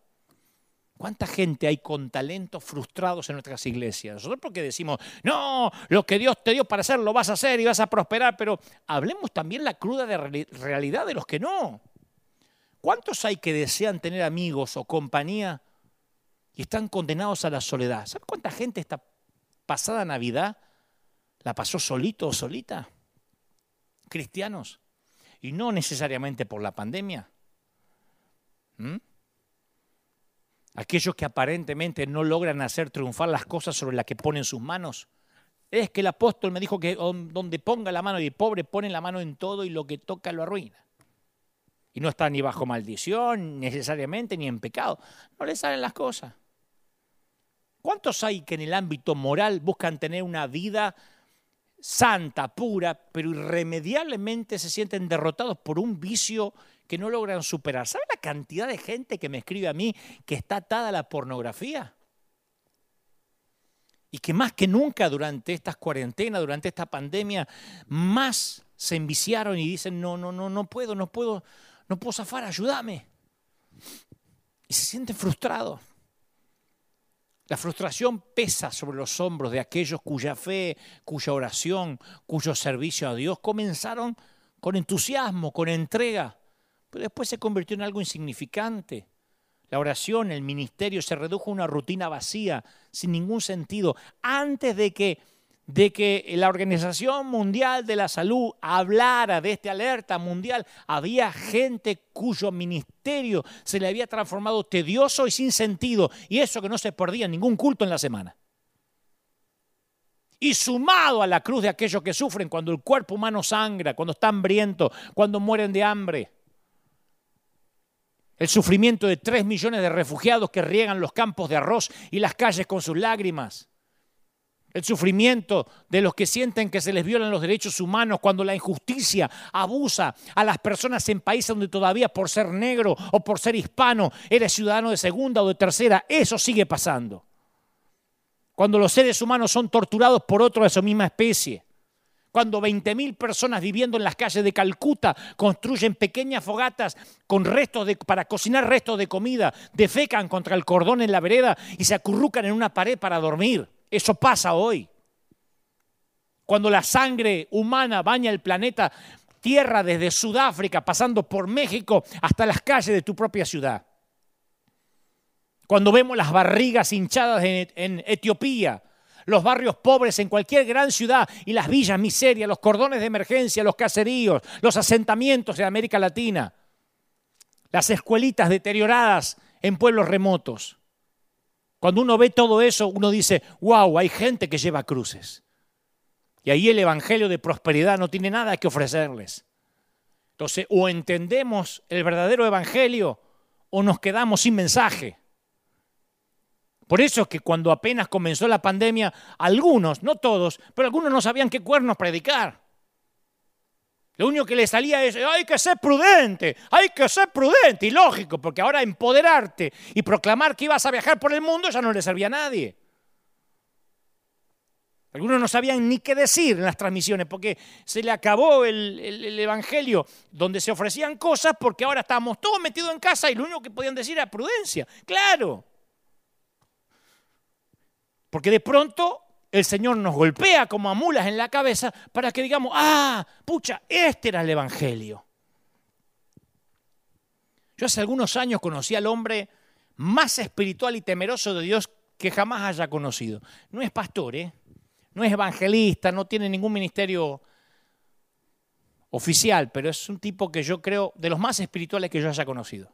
¿Cuánta gente hay con talentos frustrados en nuestras iglesias? Nosotros porque decimos, no, lo que Dios te dio para hacer lo vas a hacer y vas a prosperar, pero hablemos también la cruda realidad de los que no. ¿Cuántos hay que desean tener amigos o compañía y están condenados a la soledad? ¿Sabes cuánta gente esta pasada Navidad la pasó solito o solita? Cristianos. Y no necesariamente por la pandemia. ¿Mm? aquellos que aparentemente no logran hacer triunfar las cosas sobre las que ponen sus manos. Es que el apóstol me dijo que donde ponga la mano y el pobre pone la mano en todo y lo que toca lo arruina. Y no está ni bajo maldición necesariamente ni en pecado. No le salen las cosas. ¿Cuántos hay que en el ámbito moral buscan tener una vida santa, pura, pero irremediablemente se sienten derrotados por un vicio que no logran superar. ¿Sabe la cantidad de gente que me escribe a mí que está atada a la pornografía? Y que más que nunca durante estas cuarentenas, durante esta pandemia, más se enviciaron y dicen, no, no, no, no puedo, no puedo, no puedo zafar, ayúdame. Y se sienten frustrados. La frustración pesa sobre los hombros de aquellos cuya fe, cuya oración, cuyo servicio a Dios comenzaron con entusiasmo, con entrega, pero después se convirtió en algo insignificante. La oración, el ministerio se redujo a una rutina vacía, sin ningún sentido, antes de que, de que la Organización Mundial de la Salud hablara de esta alerta mundial. Había gente cuyo ministerio se le había transformado tedioso y sin sentido, y eso que no se perdía ningún culto en la semana. Y sumado a la cruz de aquellos que sufren cuando el cuerpo humano sangra, cuando está hambriento, cuando mueren de hambre el sufrimiento de tres millones de refugiados que riegan los campos de arroz y las calles con sus lágrimas. El sufrimiento de los que sienten que se les violan los derechos humanos cuando la injusticia abusa a las personas en países donde todavía por ser negro o por ser hispano eres ciudadano de segunda o de tercera. Eso sigue pasando. Cuando los seres humanos son torturados por otro de su misma especie cuando 20.000 personas viviendo en las calles de Calcuta construyen pequeñas fogatas con restos para cocinar restos de comida, defecan contra el cordón en la vereda y se acurrucan en una pared para dormir. Eso pasa hoy. Cuando la sangre humana baña el planeta Tierra desde Sudáfrica, pasando por México hasta las calles de tu propia ciudad. Cuando vemos las barrigas hinchadas en, en Etiopía, los barrios pobres en cualquier gran ciudad y las villas miseria, los cordones de emergencia, los caseríos, los asentamientos de América Latina, las escuelitas deterioradas en pueblos remotos. Cuando uno ve todo eso, uno dice, wow, hay gente que lleva cruces. Y ahí el Evangelio de prosperidad no tiene nada que ofrecerles. Entonces, o entendemos el verdadero Evangelio o nos quedamos sin mensaje. Por eso es que cuando apenas comenzó la pandemia, algunos, no todos, pero algunos no sabían qué cuernos predicar. Lo único que les salía es, hay que ser prudente, hay que ser prudente. Y lógico, porque ahora empoderarte y proclamar que ibas a viajar por el mundo ya no le servía a nadie. Algunos no sabían ni qué decir en las transmisiones porque se le acabó el, el, Evangelio donde se ofrecían cosas porque ahora estábamos todos metidos en casa y lo único que podían decir era prudencia. Claro. Porque de pronto el Señor nos golpea como a mulas en la cabeza para que digamos, ah, pucha, este era el Evangelio. Yo hace algunos años conocí al hombre más espiritual y temeroso de Dios que jamás haya conocido. No es pastor, ¿eh? no es evangelista, no tiene ningún ministerio oficial, pero es un tipo que yo creo de los más espirituales que yo haya conocido.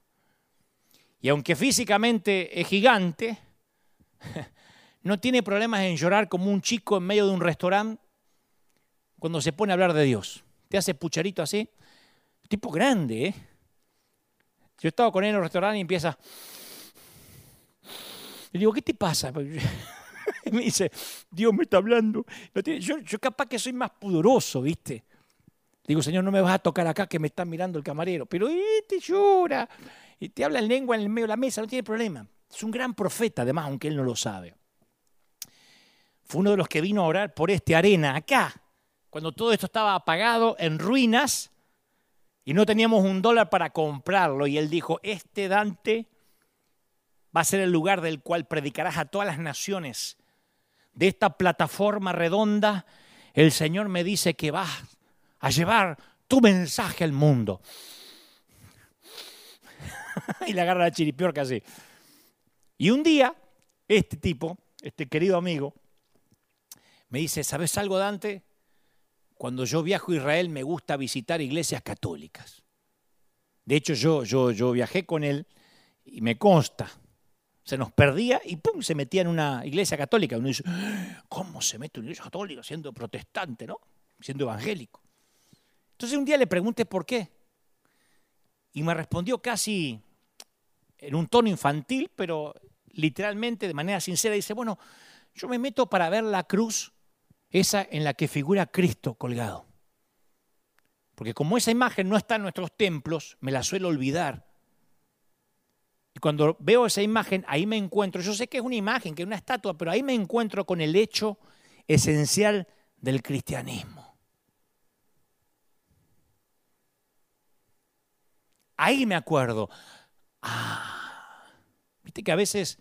Y aunque físicamente es gigante, no tiene problemas en llorar como un chico en medio de un restaurante cuando se pone a hablar de Dios. Te hace pucharito así. Tipo grande, ¿eh? Yo estaba con él en el restaurante y empieza. Le digo, ¿qué te pasa? Y me dice, Dios me está hablando. Yo, capaz que soy más pudoroso, ¿viste? Digo, Señor, no me vas a tocar acá que me está mirando el camarero. Pero este llora. y te habla en lengua en el medio de la mesa, no tiene problema. Es un gran profeta, además, aunque él no lo sabe. Fue uno de los que vino a orar por este arena acá, cuando todo esto estaba apagado, en ruinas, y no teníamos un dólar para comprarlo. Y él dijo, este Dante va a ser el lugar del cual predicarás a todas las naciones. De esta plataforma redonda, el Señor me dice que vas a llevar tu mensaje al mundo. y le agarra la chiripiorca así. Y un día, este tipo, este querido amigo, me dice, ¿sabes algo, Dante? Cuando yo viajo a Israel me gusta visitar iglesias católicas. De hecho, yo, yo, yo viajé con él y me consta. Se nos perdía y ¡pum! se metía en una iglesia católica. Uno dice, ¿cómo se mete en una iglesia católica siendo protestante, no? Siendo evangélico. Entonces un día le pregunté por qué. Y me respondió casi en un tono infantil, pero literalmente de manera sincera. Dice, bueno, yo me meto para ver la cruz, esa en la que figura Cristo colgado. Porque como esa imagen no está en nuestros templos, me la suelo olvidar. Y cuando veo esa imagen, ahí me encuentro, yo sé que es una imagen, que es una estatua, pero ahí me encuentro con el hecho esencial del cristianismo. Ahí me acuerdo. Ah, viste que a veces,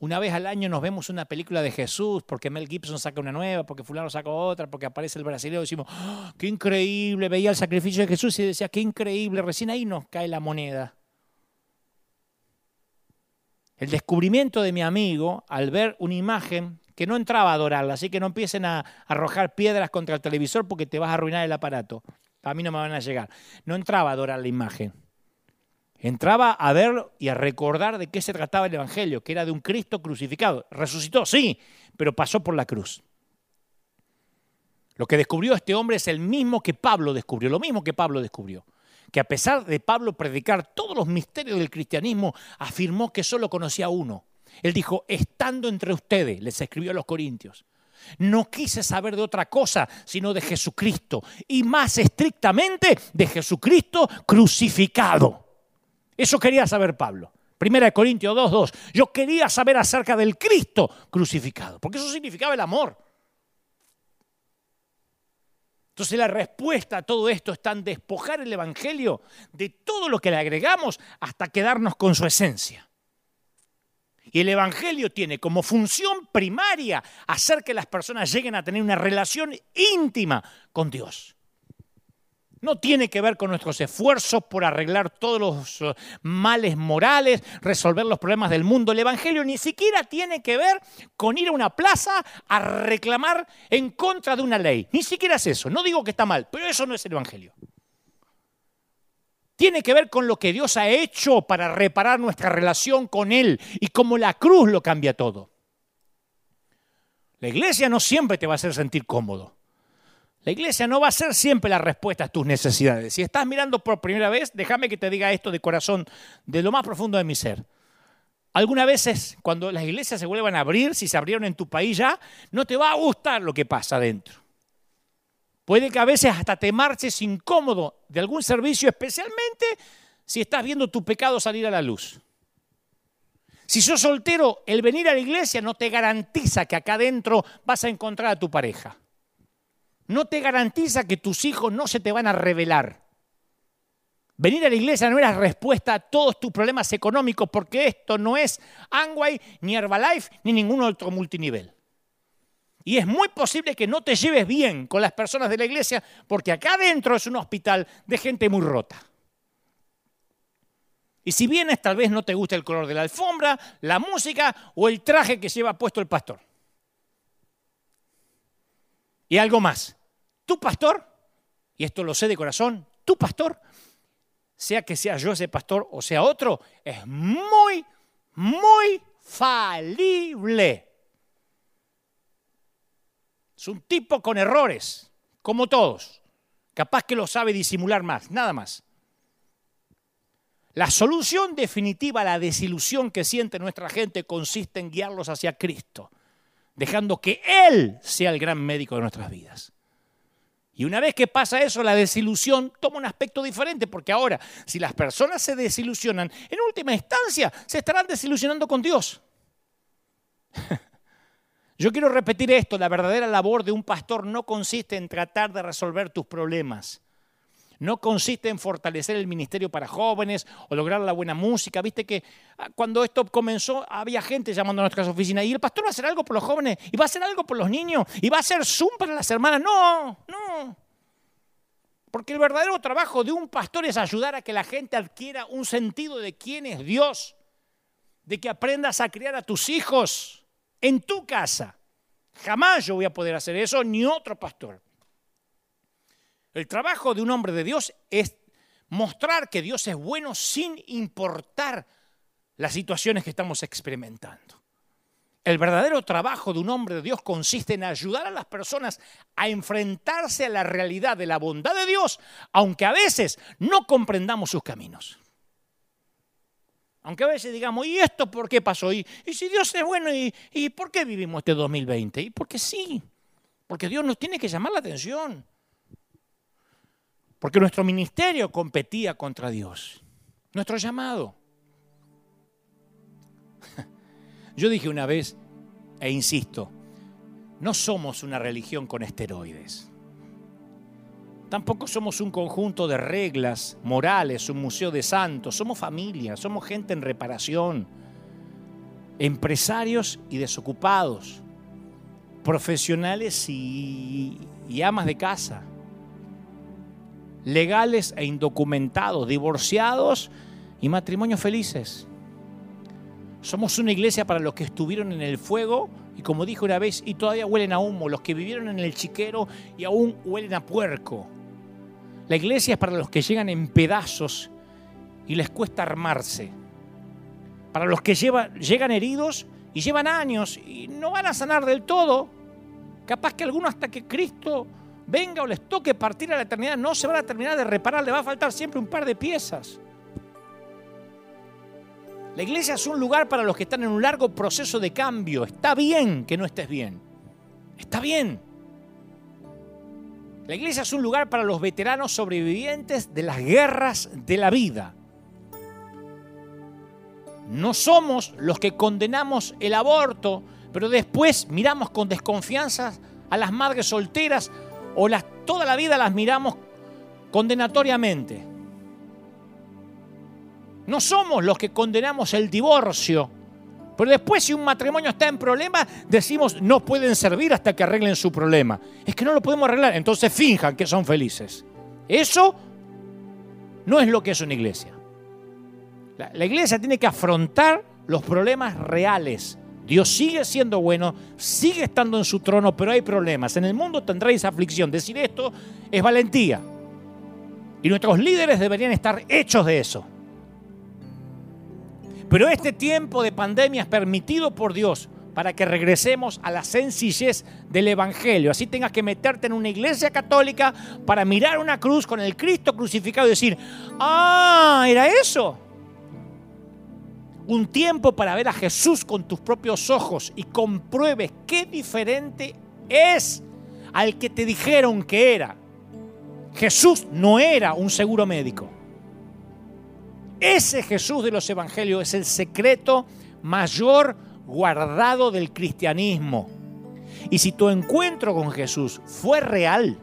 una vez al año nos vemos una película de Jesús, porque Mel Gibson saca una nueva, porque fulano saca otra, porque aparece el brasileño, decimos, ¡Ah, qué increíble, veía el sacrificio de Jesús y decía, qué increíble, recién ahí nos cae la moneda. El descubrimiento de mi amigo al ver una imagen que no entraba a adorarla, así que no empiecen a arrojar piedras contra el televisor porque te vas a arruinar el aparato. A mí no me van a llegar. No entraba a adorar la imagen. Entraba a ver y a recordar de qué se trataba el Evangelio, que era de un Cristo crucificado. Resucitó, sí, pero pasó por la cruz. Lo que descubrió este hombre es el mismo que Pablo descubrió, lo mismo que Pablo descubrió. Que a pesar de Pablo predicar todos los misterios del cristianismo, afirmó que solo conocía uno. Él dijo, estando entre ustedes, les escribió a los corintios, no quise saber de otra cosa sino de Jesucristo y más estrictamente de Jesucristo crucificado. Eso quería saber Pablo. Primera de Corintios 2.2. Yo quería saber acerca del Cristo crucificado, porque eso significaba el amor. Entonces la respuesta a todo esto está en despojar el Evangelio de todo lo que le agregamos hasta quedarnos con su esencia. Y el Evangelio tiene como función primaria hacer que las personas lleguen a tener una relación íntima con Dios. No tiene que ver con nuestros esfuerzos por arreglar todos los eh, males morales, resolver los problemas del mundo. El Evangelio ni siquiera tiene que ver con ir a una plaza a reclamar en contra de una ley. Ni siquiera es eso. No digo que está mal, pero eso no es el Evangelio tiene que ver con lo que Dios ha hecho para reparar nuestra relación con Él y cómo la cruz lo cambia todo. La iglesia no siempre te va a hacer sentir cómodo. La iglesia no va a ser siempre la respuesta a tus necesidades. Si estás mirando por primera vez, déjame que te diga esto de corazón, de lo más profundo de mi ser. Algunas veces, cuando las iglesias se vuelvan a abrir, si se abrieron en tu país ya, no te va a gustar lo que pasa adentro. Puede que a veces hasta te marches incómodo de algún servicio, especialmente si estás viendo tu pecado salir a la luz. Si sos soltero, el venir a la iglesia no te garantiza que acá adentro vas a encontrar a tu pareja. No te garantiza que tus hijos no se te van a revelar. Venir a la iglesia no es la respuesta a todos tus problemas económicos, porque esto no es Angway, ni Herbalife, ni ningún otro multinivel. Y es muy posible que no te lleves bien con las personas de la iglesia porque acá adentro es un hospital de gente muy rota. Y si vienes, tal vez no te guste el color de la alfombra, la música o el traje que lleva puesto el pastor. Y algo más. Tu pastor, y esto lo sé de corazón, tu pastor, sea que sea yo ese pastor o sea otro, es muy, muy falible. Es un tipo con errores, como todos. Capaz que lo sabe disimular más, nada más. La solución definitiva a la desilusión que siente nuestra gente consiste en guiarlos hacia Cristo, dejando que Él sea el gran médico de nuestras vidas. Y una vez que pasa eso, la desilusión toma un aspecto diferente, porque ahora, si las personas se desilusionan, en última instancia se estarán desilusionando con Dios. Yo quiero repetir esto, la verdadera labor de un pastor no consiste en tratar de resolver tus problemas. No consiste en fortalecer el ministerio para jóvenes o lograr la buena música. Viste que ah, cuando esto comenzó había gente llamando a nuestras oficinas y el pastor va a hacer algo por los jóvenes y va a hacer algo por los niños y va a hacer Zoom para las hermanas. No, no. Porque el verdadero trabajo de un pastor es ayudar a que la gente adquiera un sentido de quién es Dios, de que aprendas a criar a tus hijos en tu casa. Jamás yo voy a poder hacer eso, ni otro pastor. El trabajo de un hombre de Dios es mostrar que Dios es bueno sin importar las situaciones que estamos experimentando. El verdadero trabajo de un hombre de Dios consiste en ayudar a las personas a enfrentarse a la realidad de la bondad de Dios, aunque a veces no comprendamos sus caminos. Aunque a veces digamos, ¿y esto por qué pasó? ¿Y, si Dios es bueno? ¿y, ¿Y por qué vivimos este 2020? Y porque sí, porque Dios nos tiene que llamar la atención. Porque nuestro ministerio competía contra Dios. Nuestro llamado. Yo dije una vez, e insisto, no somos una religión con esteroides. Tampoco somos un conjunto de reglas morales, un museo de santos. Somos familia, somos gente en reparación, empresarios y desocupados, profesionales y, y amas de casa legales e indocumentados, divorciados y matrimonios felices. Somos una iglesia para los que estuvieron en el fuego y como dijo una vez, y todavía huelen a humo, los que vivieron en el chiquero y aún huelen a puerco. La iglesia es para los que llegan en pedazos y les cuesta armarse. Para los que llegan heridos y llevan años y no van a sanar del todo. Capaz que alguno hasta que Cristo venga o les toque partir a la eternidad, no se van a terminar de reparar, le va a faltar siempre un par de piezas. La iglesia es un lugar para los que están en un largo proceso de cambio. Está bien que no estés bien. Está bien. La iglesia es un lugar para los veteranos sobrevivientes de las guerras de la vida. No somos los que condenamos el aborto, pero después miramos con desconfianza a las madres solteras o las, toda la vida las miramos condenatoriamente. No somos los que condenamos el divorcio, pero después si un matrimonio está en problema, decimos no pueden servir hasta que arreglen su problema. Es que no lo podemos arreglar, entonces finjan que son felices. Eso no es lo que es una iglesia. La, la iglesia tiene que afrontar los problemas reales Dios sigue siendo bueno, sigue estando en su trono, pero hay problemas. En el mundo tendréis aflicción. Decir esto es valentía. Y nuestros líderes deberían estar hechos de eso. Pero este tiempo de pandemia es permitido por Dios para que regresemos a la sencillez del Evangelio. Así tengas que meterte en una iglesia católica para mirar una cruz con el Cristo crucificado y decir, ah, era eso un tiempo para ver a Jesús con tus propios ojos y compruebes qué diferente es al que te dijeron que era. Jesús no era un seguro médico. Ese Jesús de los evangelios es el secreto mayor guardado del cristianismo. Y si tu encuentro con Jesús fue real,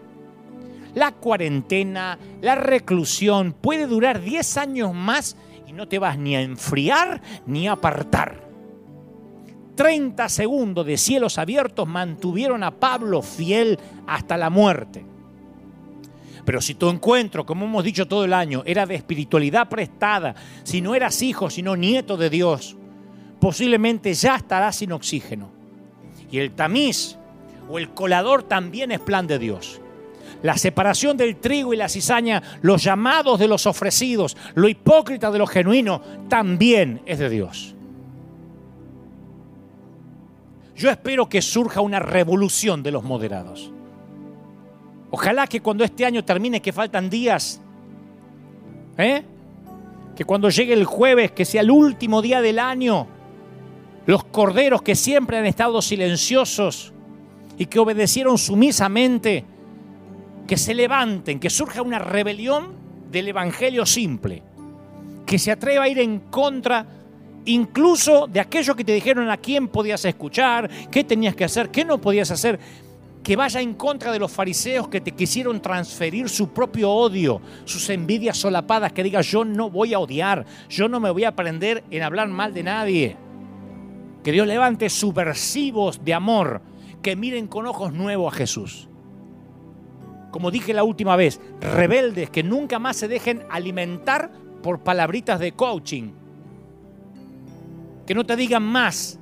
la cuarentena, la reclusión puede durar 10 años más no te vas ni a enfriar ni a apartar. 30 segundos de cielos abiertos mantuvieron a Pablo fiel hasta la muerte. Pero si tu encuentro, como hemos dicho todo el año, era de espiritualidad prestada, si no eras hijo, sino nieto de Dios, posiblemente ya estarás sin oxígeno. Y el tamiz o el colador también es plan de Dios la separación del trigo y la cizaña, los llamados de los ofrecidos, lo hipócrita de lo genuino, también es de Dios. Yo espero que surja una revolución de los moderados. Ojalá que cuando este año termine, que faltan días, ¿eh? que cuando llegue el jueves, que sea el último día del año, los corderos que siempre han estado silenciosos y que obedecieron sumisamente, que se levanten, que surja una rebelión del Evangelio simple, que se atreva a ir en contra incluso de aquello que te dijeron a quién podías escuchar, qué tenías que hacer, qué no podías hacer, que vaya en contra de los fariseos que te quisieron transferir su propio odio, sus envidias solapadas, que diga yo no voy a odiar, yo no me voy a aprender en hablar mal de nadie. Que Dios levante subversivos de amor que miren con ojos nuevos a Jesús. Como dije la última vez, rebeldes que nunca más se dejen alimentar por palabritas de coaching. Que no te digan más,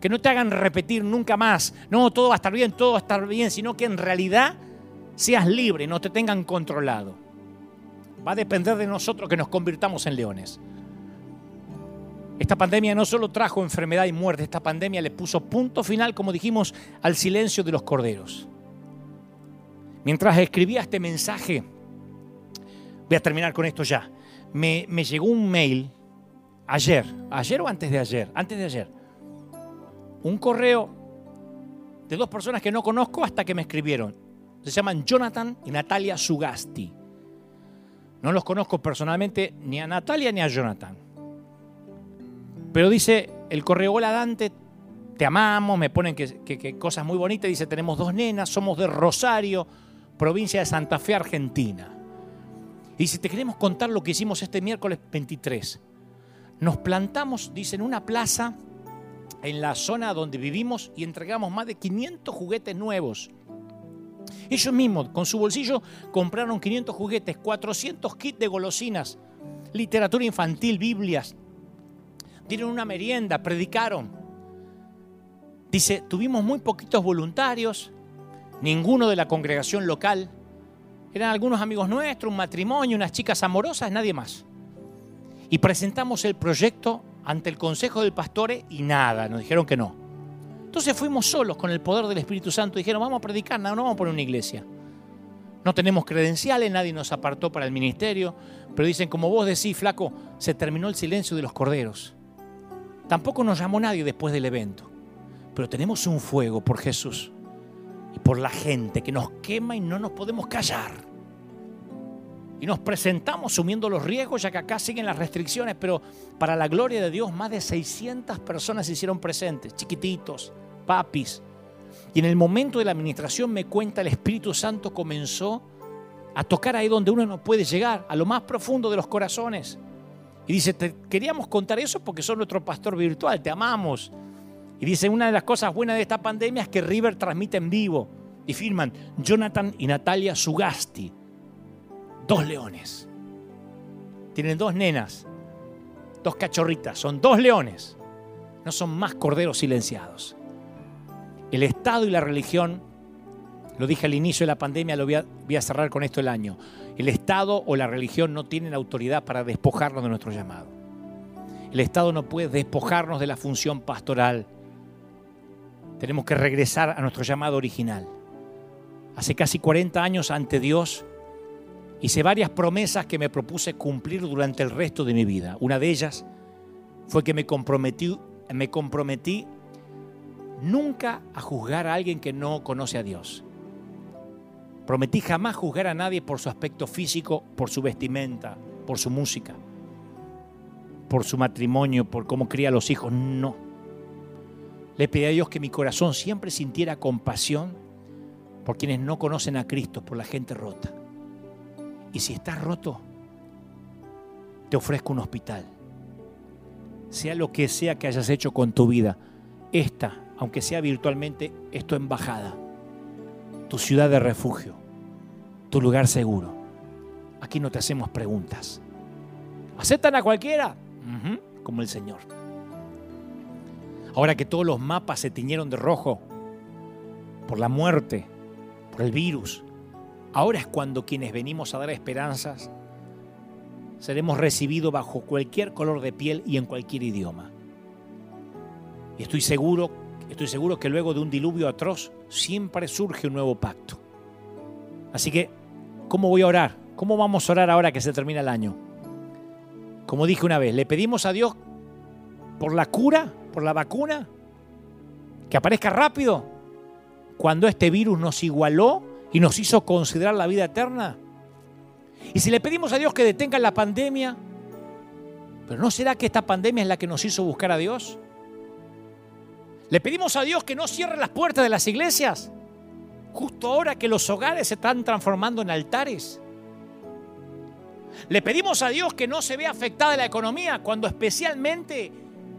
que no te hagan repetir nunca más, no, todo va a estar bien, todo va a estar bien, sino que en realidad seas libre, no te tengan controlado. Va a depender de nosotros que nos convirtamos en leones. Esta pandemia no solo trajo enfermedad y muerte, esta pandemia le puso punto final, como dijimos, al silencio de los corderos. Mientras escribía este mensaje, voy a terminar con esto ya, me, llegó un mail ayer, ayer o antes de ayer, antes de ayer, un correo de dos personas que no conozco hasta que me escribieron. Se llaman Jonathan y Natalia Sugasti. No los conozco personalmente ni a Natalia ni a Jonathan. Pero dice el correo, hola Dante, te amamos, me ponen que, cosas muy bonitas, dice, tenemos dos nenas, somos de Rosario, provincia de Santa Fe, Argentina. Y dice, te queremos contar lo que hicimos este miércoles 23. Nos plantamos, dice, en una plaza en la zona donde vivimos y entregamos más de 500 juguetes nuevos. Ellos mismos, con su bolsillo, compraron 500 juguetes, 400 kits de golosinas, literatura infantil, Biblias, dieron una merienda, predicaron. Dice, tuvimos muy poquitos voluntarios, ninguno de la congregación local. Eran algunos amigos nuestros, un matrimonio, unas chicas amorosas, nadie más. Y presentamos el proyecto ante el consejo del pastor y nada, nos dijeron que no. Entonces fuimos solos con el poder del Espíritu Santo. Dijeron, vamos a predicar, no, no vamos a poner una iglesia. No tenemos credenciales, nadie nos apartó para el ministerio, pero dicen, como vos decís, flaco, se terminó el silencio de los corderos. Tampoco nos llamó nadie después del evento, pero tenemos un fuego por Jesús y por la gente que nos quema y no nos podemos callar. Y nos presentamos sumiendo los riesgos, ya que acá siguen las restricciones, pero para la gloria de Dios, más de 600 personas se hicieron presentes, chiquititos, papis. Y en el momento de la administración me cuenta el Espíritu Santo comenzó a tocar ahí donde uno no puede llegar, a lo más profundo de los corazones. Y dice, te queríamos contar eso porque sos nuestro pastor virtual, te amamos. Y dice, una de las cosas buenas de esta pandemia es que River transmite en vivo. Y firman Jonathan y Natalia Sugasti, dos leones. Tienen dos nenas, dos cachorritas, son dos leones. No son más corderos silenciados. El Estado y la religión, lo dije al inicio de la pandemia, lo voy a, voy a cerrar con esto el año el Estado o la religión no tienen autoridad para despojarnos de nuestro llamado. El Estado no puede despojarnos de la función pastoral. Tenemos que regresar a nuestro llamado original. Hace casi 40 años ante Dios hice varias promesas que me propuse cumplir durante el resto de mi vida. Una de ellas fue que me comprometí, me comprometí nunca a juzgar a alguien que no conoce a Dios. Prometí jamás juzgar a nadie por su aspecto físico, por su vestimenta, por su música, por su matrimonio, por cómo cría a los hijos. No. Le pedí a Dios que mi corazón siempre sintiera compasión por quienes no conocen a Cristo, por la gente rota. Y si estás roto, te ofrezco un hospital. Sea lo que sea que hayas hecho con tu vida, esta, aunque sea virtualmente, es tu embajada tu ciudad de refugio, tu lugar seguro. Aquí no te hacemos preguntas. ¿Aceptan a cualquiera? como el Señor. Ahora que todos los mapas se tiñeron de rojo por la muerte, por el virus, ahora es cuando quienes venimos a dar esperanzas seremos recibidos bajo cualquier color de piel y en cualquier idioma. Y estoy seguro estoy seguro que luego de un diluvio atroz siempre surge un nuevo pacto. Así que, ¿cómo voy a orar? ¿Cómo vamos a orar ahora que se termina el año? Como dije una vez, le pedimos a Dios por la cura, por la vacuna, que aparezca rápido. Cuando este virus nos igualó y nos hizo considerar la vida eterna. Y si le pedimos a Dios que detenga la pandemia, ¿pero no será que esta pandemia es la que nos hizo buscar a Dios? Le pedimos a Dios que no cierre las puertas de las iglesias, justo ahora que los hogares se están transformando en altares. Le pedimos a Dios que no se vea afectada la economía, cuando especialmente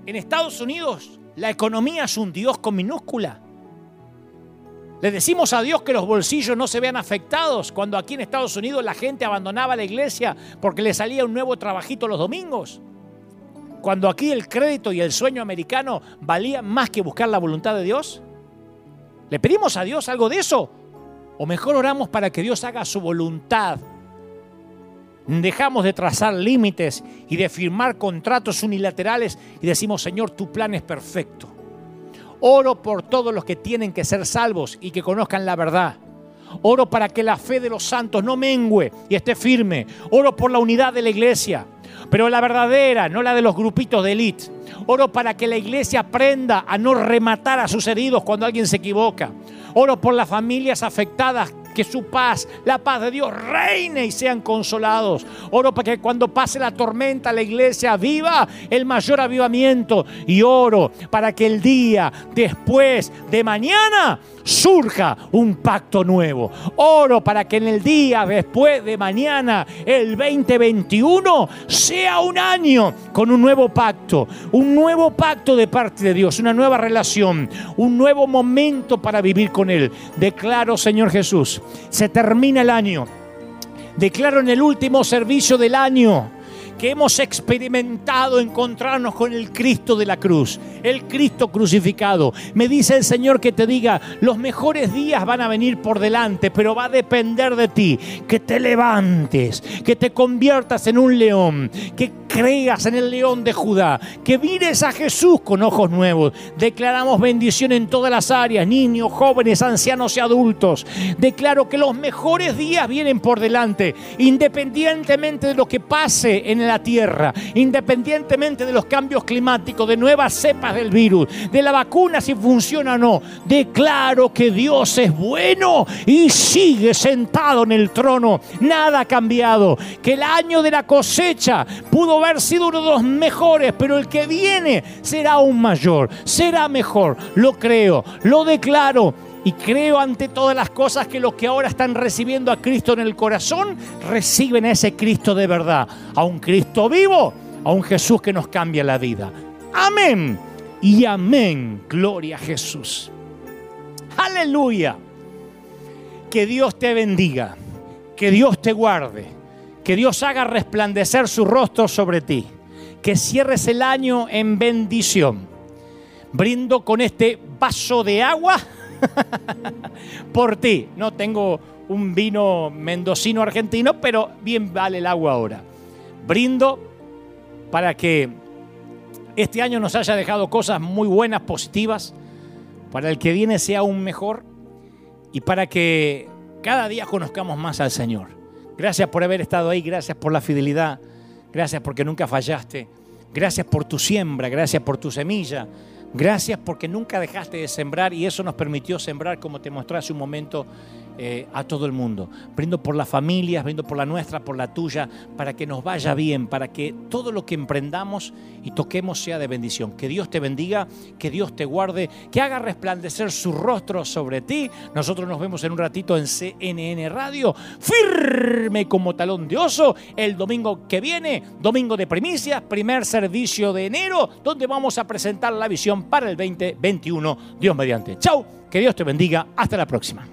en Estados Unidos la economía es un Dios con minúscula. Le decimos a Dios que los bolsillos no se vean afectados cuando aquí en Estados Unidos la gente abandonaba la iglesia porque le salía un nuevo trabajito los domingos. Cuando aquí el crédito y el sueño americano valían más que buscar la voluntad de Dios. ¿Le pedimos a Dios algo de eso? ¿O mejor oramos para que Dios haga su voluntad? Dejamos de trazar límites y de firmar contratos unilaterales y decimos, Señor, tu plan es perfecto. Oro por todos los que tienen que ser salvos y que conozcan la verdad. Oro para que la fe de los santos no mengue y esté firme. Oro por la unidad de la iglesia, pero la verdadera, no la de los grupitos de élite. Oro para que la iglesia aprenda a no rematar a sus heridos cuando alguien se equivoca. Oro por las familias afectadas que su paz, la paz de Dios reine y sean consolados. Oro para que cuando pase la tormenta la iglesia viva el mayor avivamiento y oro para que el día después de mañana surja un pacto nuevo. Oro para que en el día después de mañana, el 2021, sea un año con un nuevo pacto, un nuevo pacto de parte de Dios, una nueva relación, un nuevo momento para vivir con Él. Declaro, Señor Jesús, se termina el año. Declaro en el último servicio del año que hemos experimentado encontrarnos con el Cristo de la cruz, el Cristo crucificado. Me dice el Señor que te diga, los mejores días van a venir por delante, pero va a depender de ti, que te levantes, que te conviertas en un león, que creas en el león de Judá, que mires a Jesús con ojos nuevos. Declaramos bendición en todas las áreas, niños, jóvenes, ancianos y adultos. Declaro que los mejores días vienen por delante, independientemente de lo que pase en la tierra, independientemente de los cambios climáticos, de nuevas cepas del virus, de la vacuna si funciona o no. Declaro que Dios es bueno y sigue sentado en el trono. Nada ha cambiado. Que el año de la cosecha pudo haber sido uno de los mejores, pero el que viene será aún mayor, será mejor. Lo creo, lo declaro y creo ante todas las cosas que los que ahora están recibiendo a Cristo en el corazón reciben a ese Cristo de verdad, a un Cristo vivo, a un Jesús que nos cambia la vida. Amén y amén. Gloria a Jesús. Aleluya. Que Dios te bendiga, que Dios te guarde, que Dios haga resplandecer su rostro sobre ti, que cierres el año en bendición. Brindo con este vaso de agua por ti. No tengo un vino mendocino argentino, pero bien vale el agua ahora. Brindo para que este año nos haya dejado cosas muy buenas, positivas, para el que viene sea aún mejor y para que cada día conozcamos más al Señor. Gracias por haber estado ahí, gracias por la fidelidad, gracias porque nunca fallaste, gracias por tu siembra, gracias por tu semilla. Gracias porque nunca dejaste de sembrar y eso nos permitió sembrar, como te mostré hace un momento, eh, a todo el mundo. Brindo por las familias, brindo por la nuestra, por la tuya, para que nos vaya bien, para que todo lo que emprendamos y toquemos sea de bendición. Que Dios te bendiga, que Dios te guarde, que haga resplandecer su rostro sobre ti. Nosotros nos vemos en un ratito en CNN Radio, firme como talón de oso, el domingo que viene, domingo de primicias, primer servicio de enero, donde vamos a presentar la visión para el 2021. Dios mediante. Chau, que Dios te bendiga. Hasta la próxima.